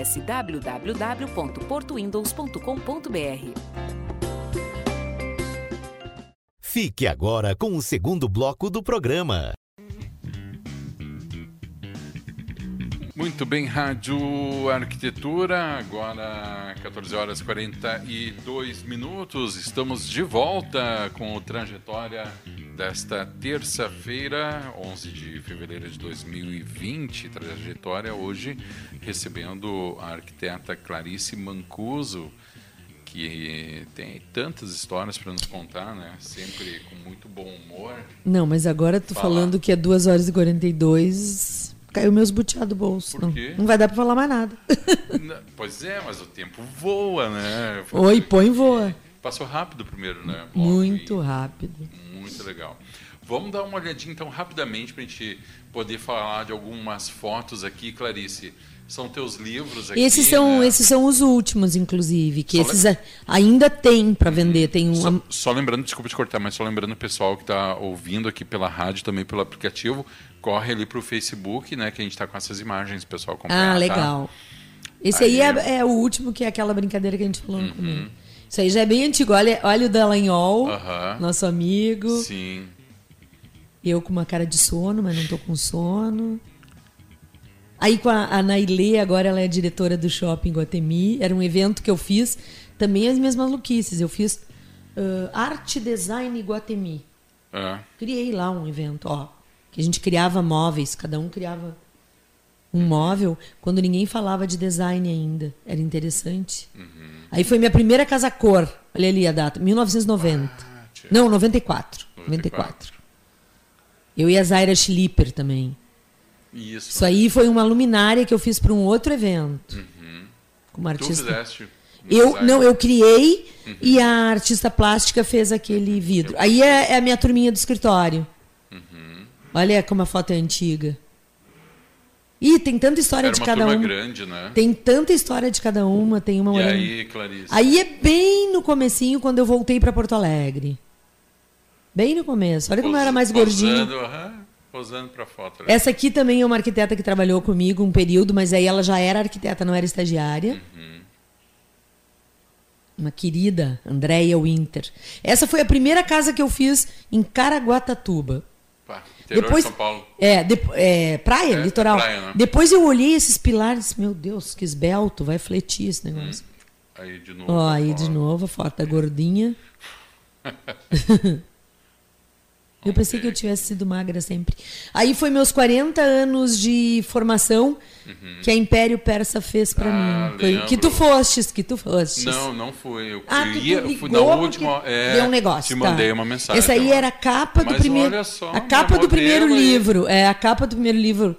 www.portowindows.com.br. Fique agora com o segundo bloco do programa. Muito bem, Rádio Arquitetura, agora 14 horas e 42 minutos. Estamos de volta com o Trajetória desta terça-feira, 11 de fevereiro de 2020. Trajetória hoje recebendo a arquiteta Clarice Mancuso, que tem tantas histórias para nos contar, né? Sempre com muito bom humor. Não, mas agora tu Fala. falando que é 2 horas e 42, caiu meus butiá do bolso. Por não, quê? não vai dar para falar mais nada. Não, Pois é, mas o tempo voa, né? Oi, põe voa. Passou rápido primeiro, né? bloco, Muito e- rápido. Muito legal. Vamos dar uma olhadinha então rapidamente para a gente poder falar de algumas fotos aqui, Clarice. São teus livros aqui. Esses são, né? esses são os últimos, inclusive, que Só esses a- ainda tem para vender. Tem um, Só, só lembrando, desculpa te cortar, mas só lembrando o pessoal que está ouvindo aqui pela rádio, também pelo aplicativo, corre ali para o Facebook, né? Que a gente está com essas imagens, pessoal. acompanhar, Ah, tá? legal. Esse aí, Aí- Uhum. é, é o último, que é aquela brincadeira que a gente falou no começo. Isso aí já é bem antigo. Olha, olha o Dallagnol, Aham. nosso amigo. Sim. Eu com uma cara de sono, mas não tô com sono. Aí com a, a Nailê, agora ela é diretora do Shopping Guatemi. Era um evento que eu fiz, também as minhas maluquices. Eu fiz ah, Arte Design Guatemi. É. Criei lá um evento, ó. Que a gente criava móveis, cada um criava um móvel, quando ninguém falava de design ainda. Era interessante. Aí foi minha primeira casa cor. Olha ali a data, 1990. tchê. Não, 94. 94. Eu e a Zaira Schlipper também. Isso. Isso aí foi uma luminária que eu fiz para um outro evento. Com uma Tu artista. fizeste. Eu design. não, eu criei e a artista plástica fez aquele vidro. Aí é, é a minha turminha do escritório. Olha como a foto é antiga. Ih, tem tanta história Era de uma cada uma. grande, né? Tem tanta história de cada uma, tem uma E morando- aí, Clarice? Aí é bem no comecinho quando eu voltei para Porto Alegre. Bem no começo. Olha como eu era mais gordinho. Posando, aham, posando pra foto. né? Essa aqui também é uma arquiteta que trabalhou comigo um período, mas aí ela já era arquiteta, não era estagiária. Uma querida, Andréia Winter. Essa foi a primeira casa que eu fiz em Caraguatatuba. Interior Depois, de São Paulo. É, depo- é, praia, É, litoral. praia, né? Depois eu olhei esses pilares, meu Deus, que esbelto, vai fletir esse negócio. Aí de novo. Ó, aí de novo a foto da gordinha. eu pensei que eu tivesse sido magra sempre. Aí foi meus 40 anos de formação que a Império Persa fez Uhum. Ah, mim. Foi- que tu fostes, que tu fostes. Não, não fui. Eu, Ah, eu que ia, tu eu fui na última. É, deu um negócio. Te tá. mandei uma mensagem. Essa aí era a capa do primeiro. olha só, a capa do primeiro aí. livro. É, a capa do primeiro livro.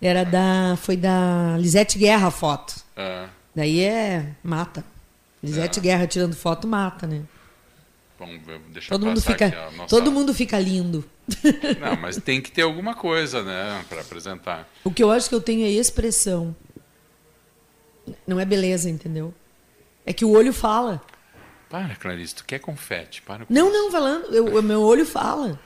Era da. Foi da Lisete Guerra a foto. É, Daí é. Mata. Lisete Guerra tirando foto mata, né? Vamos ver, deixa Todo mundo fica. nossa- Todo mundo fica lindo. Não, mas tem que ter alguma coisa, né, para apresentar. O que eu acho que eu tenho é expressão. Não é beleza, entendeu? É que o olho fala. Para, Clarice, tu quer confete? Para com Não, isso. não, falando. eu- o meu olho fala.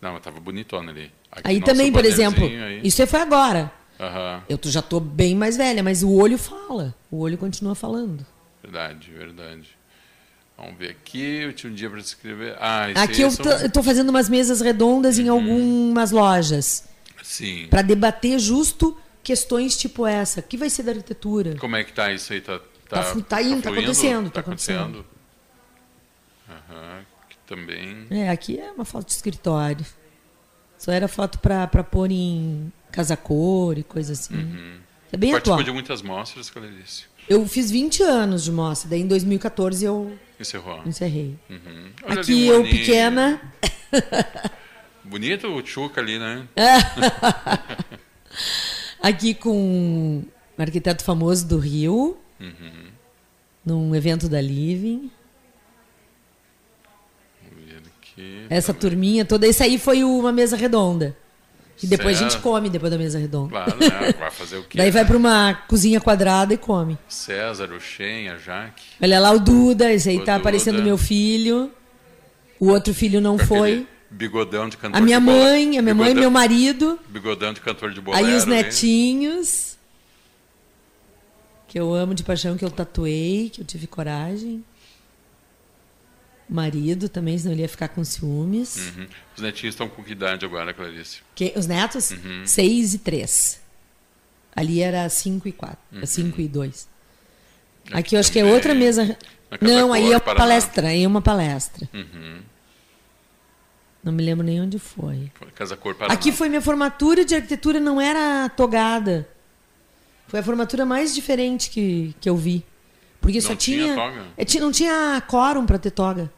Não, mas tava bonitona ali. Aqui, Aí também, por exemplo, aí. isso aí foi agora. Aham, Eu já tô bem mais velha, mas o olho fala. O olho continua falando. verdade, verdade. Vamos ver aqui, eu tinha um dia para escrever. Ah, Aqui aí eu são- tô fazendo umas mesas redondas Uhum. em algumas lojas Sim. para debater justo questões tipo essa. O que vai ser da arquitetura? Como é que tá isso aí? Tá, Tá flu- tá indo, tá fluindo? acontecendo, Tá tá acontecendo. Aham, também. É, aqui é uma foto de escritório. Só era foto pra pôr em casa cor e coisa assim. É bem Participou atual. de muitas mostras, Clarice. Eu fiz 20 anos de mostra, daí em 2014 eu Encerrou. encerrei. Uhum. Aqui eu pequena, Bonito o Chuca ali, né? aqui com um arquiteto famoso do Rio, Uhum. num evento da Living. Aqui. Essa turminha toda. Esse aí foi uma mesa redonda. E depois a gente come depois da mesa redonda. Claro, né? Vai fazer o quê? Daí vai para uma cozinha quadrada e come. César, o Shen, a Jaque. Olha lá o Duda, esse aí O tá Duda. aparecendo meu filho. O outro filho não foi. Bigodão de cantor A minha de mãe, a minha mãe e bigodão- meu marido. Bigodão de cantor de bolero. Aí os né? netinhos. Que eu amo de paixão, que eu tatuei, que eu tive coragem. Marido também, senão ele ia ficar com ciúmes. Uhum. Os netinhos estão com que idade agora, Clarice? Que- os netos? Uhum. Seis e três. Ali era cinco e quatro. Uhum. É cinco e dois. Aqui Aqui eu acho que é outra mesa. Não, aí é uma Paraná. palestra. Aí é uma palestra. Uhum. Não me lembro nem onde foi. Casa Cor Paraná. Aqui foi minha formatura de arquitetura, não era togada. Foi a formatura mais diferente que, que eu vi. Porque só Não tinha tinha. toga? é, não tinha quórum para ter toga.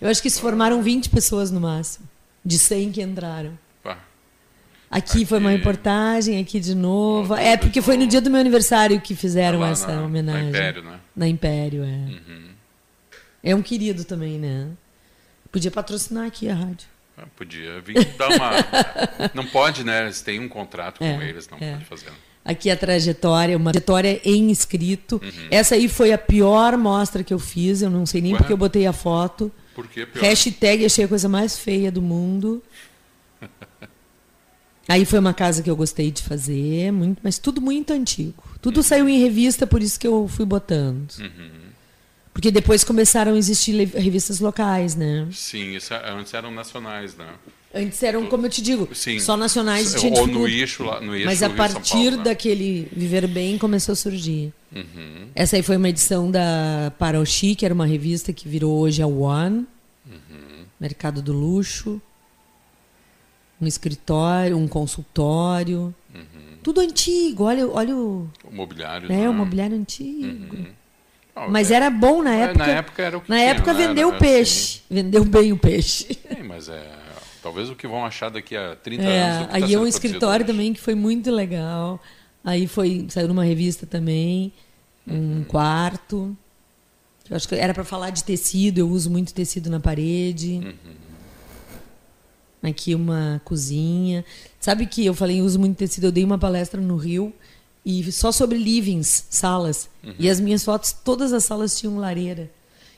Eu acho que se formaram 20 pessoas no máximo. De 100 que entraram. Pá. Aqui, foi uma Aqui. reportagem, aqui de novo. Tudo É, porque de foi no dia do meu aniversário que fizeram Lá essa na- na homenagem. Império, né? Na Império, é. Uhum. É um querido também, né? Podia patrocinar aqui a rádio. Ah, Podia vir dar uma. não pode, né? Eles têm um contrato com É, eles, não é. pode fazer. Aqui a trajetória, uma trajetória em escrito. Uhum. Essa aí foi a pior mostra que eu fiz, eu não sei nem Ué? porque eu botei a foto. Por que pior? Hashtag achei a coisa mais feia do mundo. Aí foi uma casa que eu gostei de fazer, muito, mas tudo muito antigo. Tudo saiu em revista, por isso que eu fui botando. Uhum. Porque depois começaram a existir revistas locais, né? Sim, isso, é- antes eram nacionais, né? Antes eram, como eu te digo, Sim. só nacionais Ou no dificuldade. eixo lá, no eixo Mas a partir Paulo, né? daquele Viver Bem começou a surgir. Uhum. Essa aí foi uma edição da Paroxi, que era uma revista que virou hoje a One. Uhum. Mercado do Luxo. Um escritório, um consultório. Uhum. Tudo antigo. Olha, olha o. O mobiliário. É, né? o mobiliário antigo. Mas é- era bom na época. Na época era o que Na tinha, época vendeu Era peixe. Vendeu bem o peixe. assim. Sim, mas é. Talvez o que vão achar daqui a 30 É, anos. tá aí é sendo um escritório hoje. também que foi muito legal. Aí foi saiu numa revista também, um Uhum. quarto. Eu acho que era para falar de tecido, eu uso muito tecido na parede. Uhum. Aqui uma cozinha. Sabe que eu falei, eu uso muito tecido, eu dei uma palestra no Rio e só sobre livings, salas. Uhum. E as minhas fotos, todas as salas tinham lareira.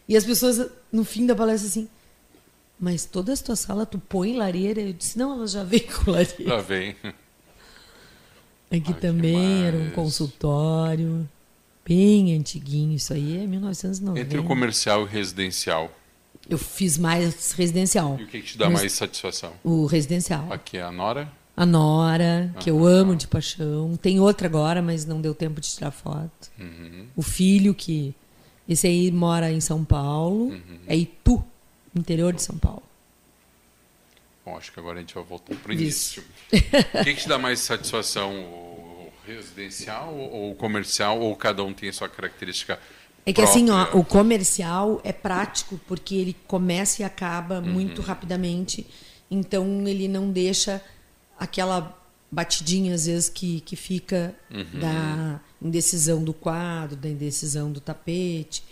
E as pessoas no fim da palestra assim, mas toda a tua sala tu põe lareira? Eu disse, não, ela já vem com lareira. Já vem. Aqui Ai, que também era um consultório, bem antiguinho. Isso aí é 1990. Entre o comercial e o residencial. Eu fiz mais residencial. E o que, que te dá Mas- mais satisfação? O residencial. Aqui é a Nora. A Nora, que eu amo de paixão. Tem outra agora, mas não deu tempo de tirar foto. Uhum. O filho, que. Esse aí mora em São Paulo. Uhum. É Itu, interior de São Paulo. Bom, acho que agora a gente vai voltar para o início. o que, que te dá mais satisfação? O residencial ou o comercial? Ou cada um tem a sua característica? É que assim, ó, própria? o comercial é prático porque ele começa e acaba Uhum. muito rapidamente. Então ele não deixa aquela batidinha às vezes que, que fica Uhum. da indecisão do quadro, da indecisão do tapete.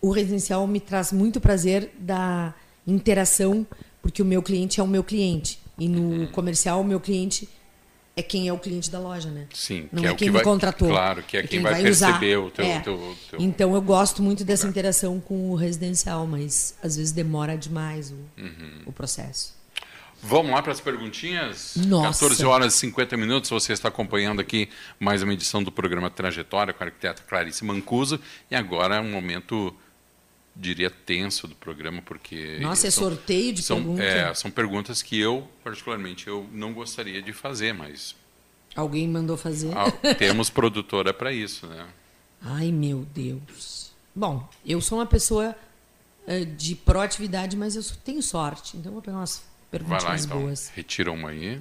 O residencial me traz muito prazer da interação, porque o meu cliente é o meu cliente. E no Uhum. comercial, o meu cliente é quem é o cliente da loja, né? Sim, Não que é, é quem que me vai- contratou. claro, que é quem vai usar. perceber o teu- É. teu- teu- Então eu gosto muito dessa interação com o residencial, mas às vezes demora demais o, Uhum. o processo. Vamos lá para as perguntinhas? Nossa. 14 horas e 50 minutos. Você está acompanhando aqui mais uma edição do programa Trajetória com a arquiteta Clarice Mancuso. E agora é um momento, diria, tenso do programa, porque. Nossa, é são- sorteio de são, pergunta? é, são perguntas que eu, particularmente, eu não gostaria de fazer, mas Alguém mandou fazer? ah, temos produtora para isso, né? Ai, meu Deus. Bom, eu sou uma pessoa eh, de proatividade, mas eu tenho sorte. Então eu vou pegar umas Vai lá, perguntinhas então. boas. Retira uma aí.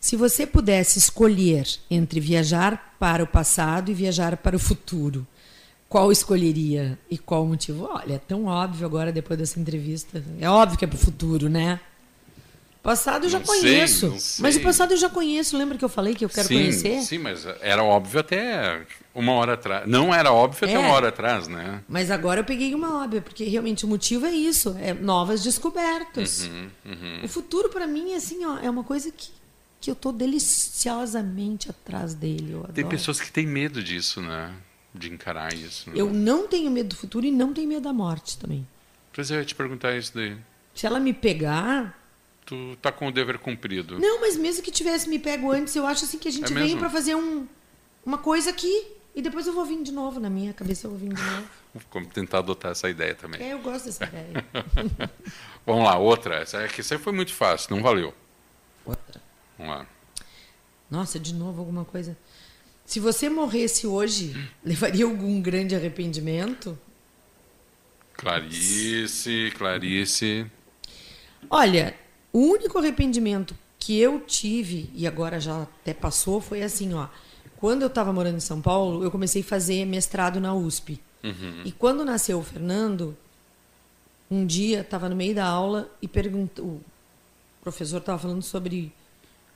Se você pudesse escolher entre viajar para o passado e viajar para o futuro, qual escolheria e qual motivo? Olha, é tão óbvio agora depois dessa entrevista. É óbvio que é para o futuro, né? Passado eu já Não conheço. sei. Mas o passado eu já conheço. Lembra que eu falei que eu quero sim, conhecer? Sim, mas era óbvio até uma hora atrás. Não era óbvio até É. uma hora atrás, né? Mas agora eu peguei uma óbvia, porque realmente o motivo é isso, é novas descobertas. Uhum, O futuro para mim assim, ó, é uma coisa que, que eu tô deliciosamente atrás dele. Tem pessoas que têm medo disso, né? De encarar isso. né? Eu não tenho medo do futuro e não tenho medo da morte também. Pois é, eu ia te perguntar isso daí. Se ela me pegar, Tu tá com o dever cumprido. não, mas mesmo que tivesse me pego antes, eu acho assim que a gente É vem mesmo? para fazer um, uma coisa aqui e depois eu vou vir de novo na minha cabeça, eu vou vir de novo. Vou tentar adotar essa ideia também. É, eu gosto dessa ideia. Vamos lá, outra. Essa aqui essa aí foi muito fácil, não valeu. Outra. Vamos lá. Nossa, de novo alguma coisa. Se você morresse hoje, levaria algum grande arrependimento? Clarice, Clarice. Olha, o único arrependimento que eu tive, e agora já até passou, foi assim, ó. Quando eu estava morando em São Paulo, eu comecei a fazer mestrado na USP. E quando nasceu o Fernando, um dia estava no meio da aula e perguntou, o professor estava falando sobre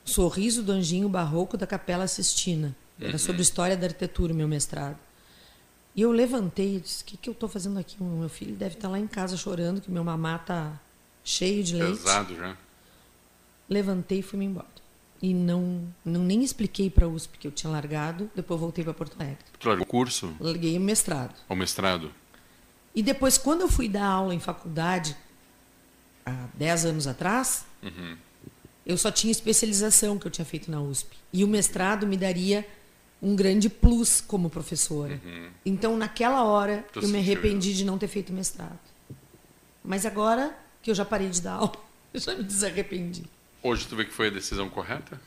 o sorriso do anjinho barroco da Capela Sistina. Era sobre história da arquitetura, meu mestrado. E eu levantei e disse: O que, que eu estou fazendo aqui? Meu filho deve estar lá em casa chorando, que meu mamá está cheio de leite. Pesado já. Levantei e fui-me embora. E não, não nem expliquei para a USP que eu tinha largado, depois voltei para Porto Alegre. Tu largou o curso Larguei o mestrado. ou mestrado? E depois, quando eu fui dar aula em faculdade, há 10 anos atrás, eu só tinha especialização que eu tinha feito na USP. E o mestrado me daria um grande plus como professora. Então, naquela hora, Tu eu me arrependi de não ter feito mestrado. Mas agora que eu já parei de dar aula, eu já me desarrependi. Hoje tu vê que foi a decisão correta?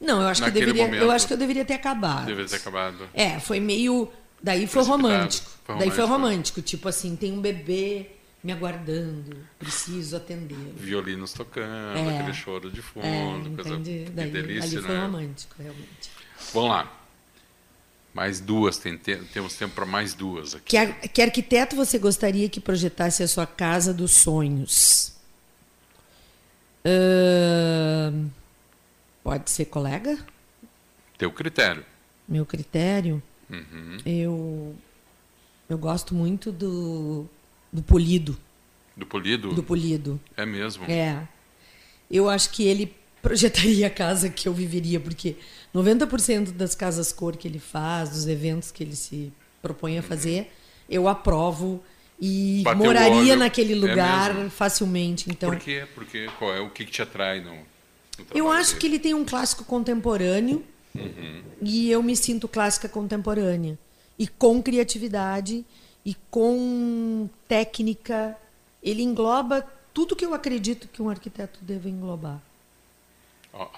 Não, eu acho, que eu, Naquele deveria, eu momento. acho que eu deveria ter acabado. Deveria ter acabado. É, foi meio. Daí foi romântico. Foi Daí foi romântico. romântico. Tipo assim, tem um bebê me aguardando, preciso atender. Violinos tocando, É. aquele choro de fundo, É, coisa entendi. que Daí, delícia, ali foi né? romântico, realmente. Vamos lá. Mais duas, tem te- temos tempo para mais duas aqui. Que, que arquiteto você gostaria que projetasse a sua casa dos sonhos? Ahn, pode ser colega? Teu critério. Meu critério? Uhum. Eu, eu gosto muito do, do polido. Do polido? Do polido. É mesmo. É. Eu acho que ele projetaria a casa que eu viveria, porque 90% das casas cor que ele faz, dos eventos que ele se propõe a fazer, eu aprovo e Bateu moraria naquele É lugar mesmo? facilmente. Então, Por quê? Porque qual é o que, te atrai no, no eu acho dele? que ele tem um clássico contemporâneo Uhum. e eu me sinto clássica contemporânea. E com criatividade e com técnica. Ele engloba tudo que eu acredito que um arquiteto deve englobar.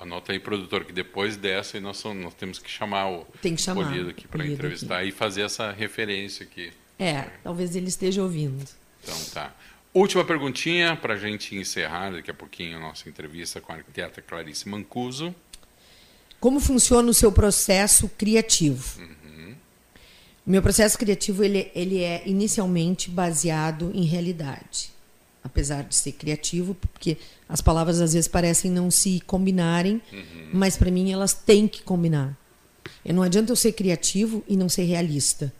Anota aí, produtor, que depois dessa nós, nós temos que chamar o Tem que chamar Polido aqui para entrevistar e fazer essa referência aqui. É, talvez ele esteja ouvindo. Então tá. Última perguntinha para a gente encerrar daqui a pouquinho a nossa entrevista com a arquiteta Clarice Mancuso. Como funciona o seu processo criativo? O meu processo criativo ele, ele é inicialmente baseado em realidade. Apesar de ser criativo, porque as palavras às vezes parecem não se combinarem, mas para mim elas têm que combinar. E não adianta eu ser criativo e não ser realista.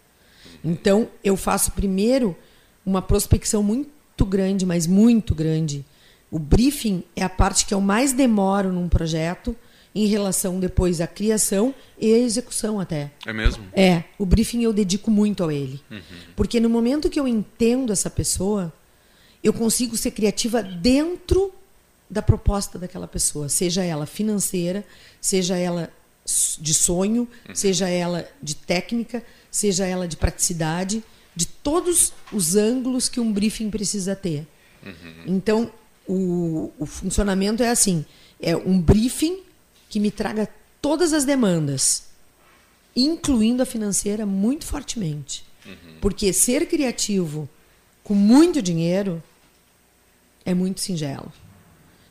Então, eu faço primeiro uma prospecção muito grande, mas muito grande. O briefing é a parte que eu mais demoro num projeto em relação depois à criação e à execução até. É mesmo? É, o briefing eu dedico muito a ele. Porque no momento que eu entendo essa pessoa, eu consigo ser criativa dentro da proposta daquela pessoa, seja ela financeira, seja ela de sonho, seja ela de técnica, seja ela de praticidade, de todos os ângulos que um briefing precisa ter. Então, o, o funcionamento é assim: é um briefing que me traga todas as demandas, incluindo a financeira muito fortemente. Porque ser criativo com muito dinheiro é muito singelo.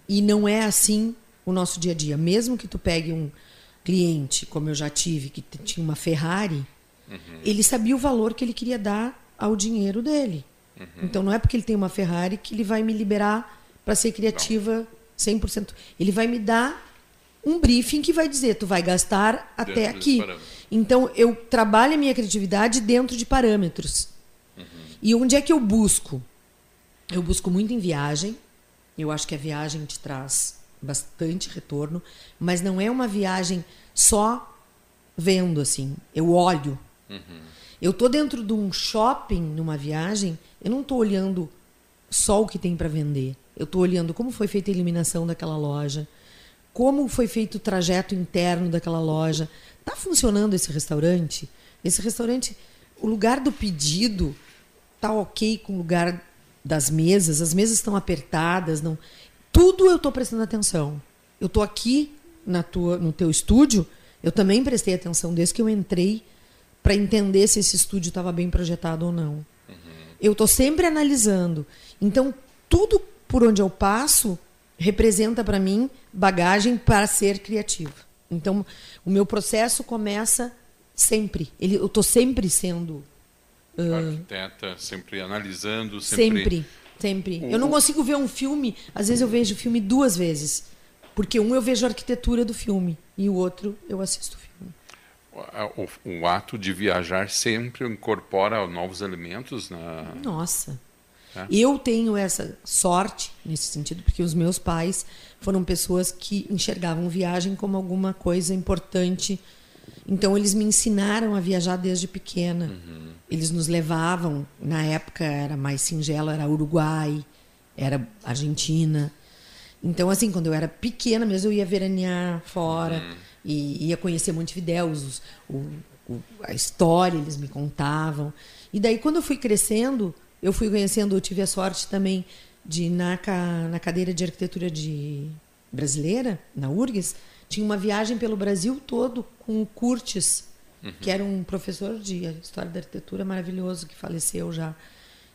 E não é assim o nosso dia a dia. Mesmo que tu pegue um cliente, como eu já tive, que tinha uma Ferrari, ele sabia o valor que ele queria dar ao dinheiro dele. Então não é porque ele tem uma Ferrari que ele vai me liberar para ser criativa 100%. Ele vai me dar um briefing que vai dizer, tu vai gastar até Dentro aqui. Então, eu trabalho a minha criatividade dentro de parâmetros. E onde é que eu busco? Eu busco muito em viagem. Eu acho que a viagem te traz bastante retorno, mas não é uma viagem só vendo assim. Eu olho. Uhum. Eu tô dentro de um shopping numa viagem, eu não tô olhando só o que tem para vender. Eu tô olhando como foi feita a eliminação daquela loja, como foi feito o trajeto interno daquela loja. Tá funcionando esse restaurante? Esse restaurante, o lugar do pedido tá ok com o lugar das mesas, as mesas estão apertadas, não. Tudo eu estou prestando atenção. Eu estou aqui na tua, no teu estúdio, eu também prestei atenção desde que eu entrei para entender se esse estúdio estava bem projetado ou não. Eu estou sempre analisando. Então, tudo por onde eu passo representa para mim bagagem para ser criativo. Então, o meu processo começa sempre. Ele, eu estou sempre sendo Arquiteta, sempre analisando, sempre. Sempre, sempre. Eu não consigo ver um filme, às vezes eu vejo o filme duas vezes. Porque um eu vejo a arquitetura do filme e o outro eu assisto o filme. O, o, o ato de viajar sempre incorpora novos elementos na. Nossa. É. Eu tenho essa sorte nesse sentido, porque os meus pais foram pessoas que enxergavam viagem como alguma coisa importante então eles me ensinaram a viajar desde pequena. Uhum. Eles nos levavam, na época era mais singelo, era Uruguai, era Argentina. Então assim, quando eu era pequena mesmo eu ia veranear fora uhum. e ia conhecer Montevidéu, os, o, o, a história eles me contavam. E daí quando eu fui crescendo, eu fui conhecendo, eu tive a sorte também de na, na cadeira de arquitetura de brasileira, na URGS, tinha uma viagem pelo Brasil todo com o Curtis, uhum. que era um professor de história da arquitetura maravilhoso que faleceu já.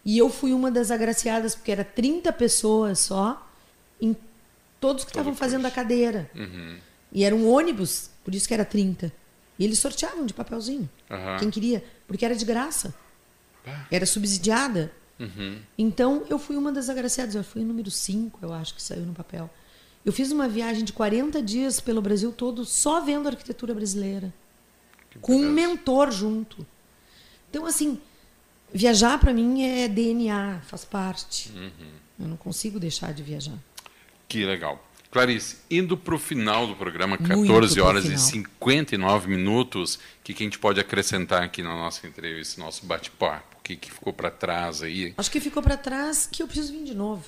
E eu fui uma das agraciadas, porque era 30 pessoas só, em todos que estavam fazendo a cadeira. Uhum. E era um ônibus, por isso que era 30. E eles sorteavam de papelzinho. Uhum. Quem queria, porque era de graça. Era subsidiada. Uhum. Então, eu fui uma das agraciadas. Eu fui o número 5, eu acho, que saiu no papel. Eu fiz uma viagem de 40 dias pelo Brasil todo só vendo arquitetura brasileira. Que com um mentor junto. Então, assim, viajar para mim é DNA, faz parte. Uhum. Eu não consigo deixar de viajar. Que legal. Clarice, indo para o final do programa, 14 horas e 59 minutos, o que, que a gente pode acrescentar aqui na nossa entrevista, nosso bate-papo? O que, que ficou para trás aí? Acho que ficou para trás que eu preciso vir de novo.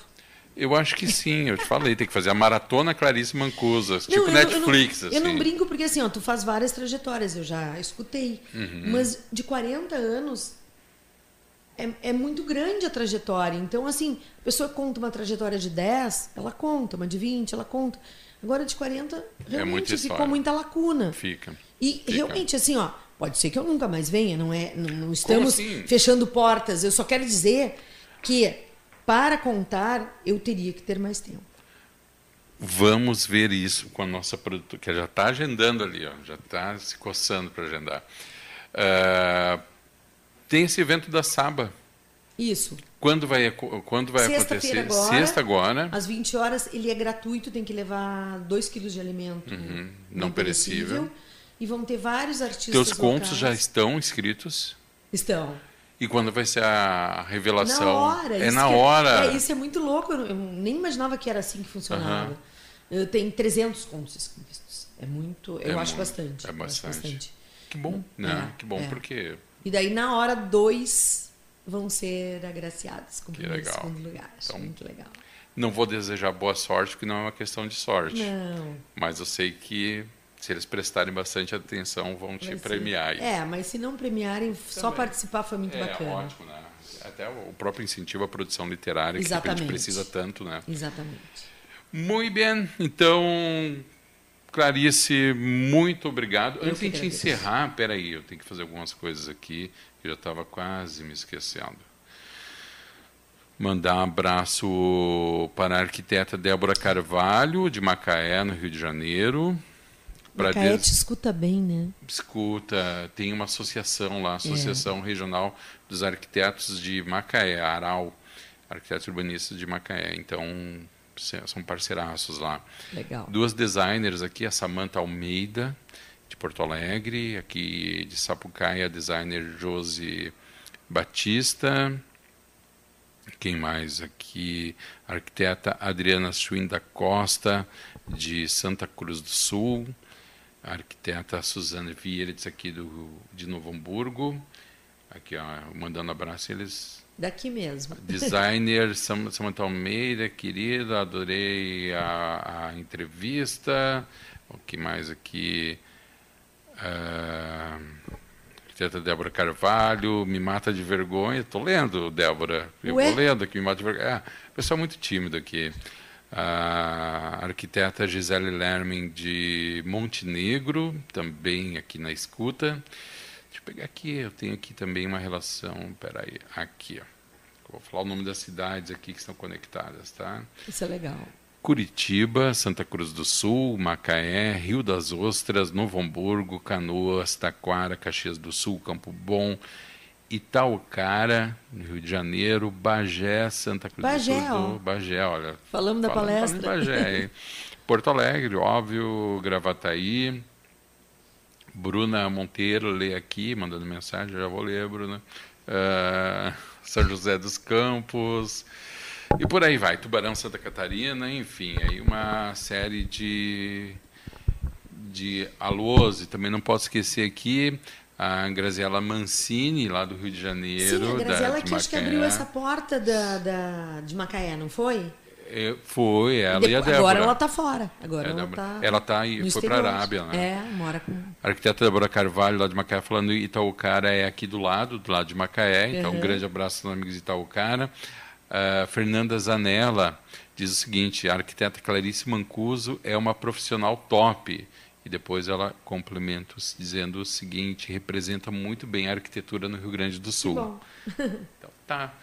Eu acho que sim, eu te falei, tem que fazer a maratona Clarice Mancusa, tipo não, Netflix. Eu não, assim. eu não brinco porque assim, ó, tu faz várias trajetórias, eu já escutei. Uhum. Mas de 40 anos é, é, muito grande a trajetória. Então, assim, a pessoa conta uma trajetória de 10, ela conta, uma de 20, ela conta. Agora de 40, realmente é ficou muita lacuna. Fica. E fica. realmente, assim, ó, pode ser que eu nunca mais venha, não é? Não, não estamos assim? fechando portas. Eu só quero dizer que para contar, eu teria que ter mais tempo. Vamos ver isso com a nossa produtora, que já está agendando ali, ó, já está se coçando para agendar. Uh, tem esse evento da Saba. Isso. Quando vai, quando vai acontecer? Agora, Sexta agora. Às 20 horas, ele é gratuito, tem que levar 2 quilos de alimento uhum, não, perecível. perecível. E vão ter vários artistas Teus contos já estão inscritos? Estão. E quando vai ser a revelação? Na hora. É na hora. É, isso é muito louco. Eu nem imaginava que era assim que funcionava. Uhum. Tem 300 contos escritos. É muito. Eu é acho muito, bastante. É bastante. bastante. Que bom, né? É, que bom, é. porque. E daí, na hora, dois vão ser agraciados com o primeiro legal. segundo lugar. Acho então, muito legal. Não vou desejar boa sorte, porque não é uma questão de sorte. Não. Mas eu sei que se eles prestarem bastante atenção, vão te premiar. É, mas se não premiarem, Também. só participar foi muito é, bacana. É ótimo, né? Até o próprio incentivo à produção literária Exatamente. que a gente precisa tanto, né? Exatamente. Muito bem. Então, Clarice, muito obrigado. Eu Antes de encerrar, peraí, eu tenho que fazer algumas coisas aqui, que eu já estava quase me esquecendo. Mandar um abraço para a arquiteta Débora Carvalho, de Macaé, no Rio de Janeiro. Macaé te escuta bem, né? Escuta, tem uma associação lá, Associação é. Regional dos Arquitetos de Macaé, Aral, Arquitetos Urbanistas de Macaé. Então, são parceiraços lá. Legal. Duas designers aqui, a Samantha Almeida, de Porto Alegre, aqui de Sapucaia, a designer Josi Batista. Quem mais aqui? A arquiteta Adriana Schwinn da Costa, de Santa Cruz do Sul. A arquiteta Suzana Vieira, aqui do, de Novo Hamburgo. Aqui, ó, mandando abraço, eles Daqui mesmo. Designer Samantha Almeida, querida, adorei a, a, entrevista. O que mais aqui? Uh, arquiteta Débora Carvalho, me mata de vergonha. Estou lendo, Débora. Eu vou lendo aqui, me mata de vergonha. É, pessoal muito tímido aqui. A arquiteta Gisele Lermin de Montenegro, também aqui na escuta. Deixa eu pegar aqui, eu tenho aqui também uma relação, peraí, aqui, ó. Vou falar o nome das cidades aqui que estão conectadas, tá? Isso é legal. Curitiba, Santa Cruz do Sul, Macaé, Rio das Ostras, Novo Hamburgo, Canoas, Taquara, Caxias do Sul, Campo Bom, Itaucara, no Rio de Janeiro, Bagé, Santa Cruz Bagé, do Sul, Bagé, olha. Falamos da falando, palestra. Falando Bagé, Porto Alegre, óbvio, Gravataí, Bruna Monteiro lê aqui, mandando mensagem, já vou ler, Bruna. Uh, São José dos Campos, e por aí vai, Tubarão, Santa Catarina, enfim, aí uma série de, de alôs, e também não posso esquecer aqui a Graziela Mancini, lá do Rio de Janeiro. Sim, a Graziela da, que acho que abriu essa porta da, da, de Macaé, não foi? É, foi, ela e, e a Débora. Agora ela está fora. Agora É, ela está. Ela tá aí, foi para a Arábia, né? É, mora com. A arquiteta Débora Carvalho, lá de Macaé, falando Itaucara é aqui do lado, do lado de Macaé. Então, um Uhum. grande abraço aos amigos de Itaucara. A Fernanda Zanella diz o seguinte: a arquiteta Clarice Mancuso é uma profissional top. E depois ela complementa dizendo o seguinte: representa muito bem a arquitetura no Rio Grande do Sul. Bom, Então, tá.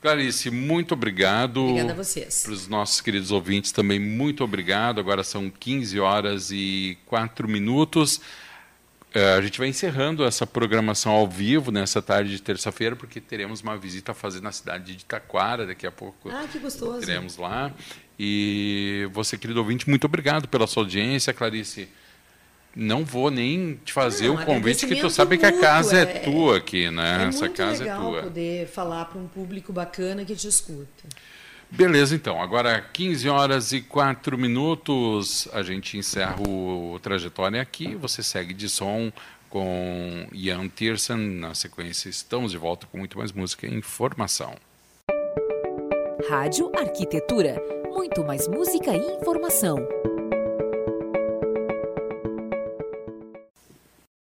Clarice, muito obrigado. obrigada a vocês. Para os nossos queridos ouvintes também, muito obrigado. Agora são 15 horas e 4 minutos. Eh, a gente vai encerrando essa programação ao vivo nessa tarde de terça-feira, porque teremos uma visita a fazer na cidade de Itaquara daqui a pouco. Ah, que gostoso. Teremos lá. E você, querido ouvinte, muito obrigado pela sua audiência, Clarice. Não vou nem te fazer Não, o convite, que tu sabe que a casa é, é- tua aqui, né? É Essa casa é tua. poder falar para um público bacana que te escuta. Beleza, então. Agora, 15 horas e 4 minutos, a gente encerra o Trajetória aqui. Você segue de som com Ian Tiersen. Na sequência, estamos de volta com muito mais música e informação. Rádio Arquitetura. Muito mais música e informação.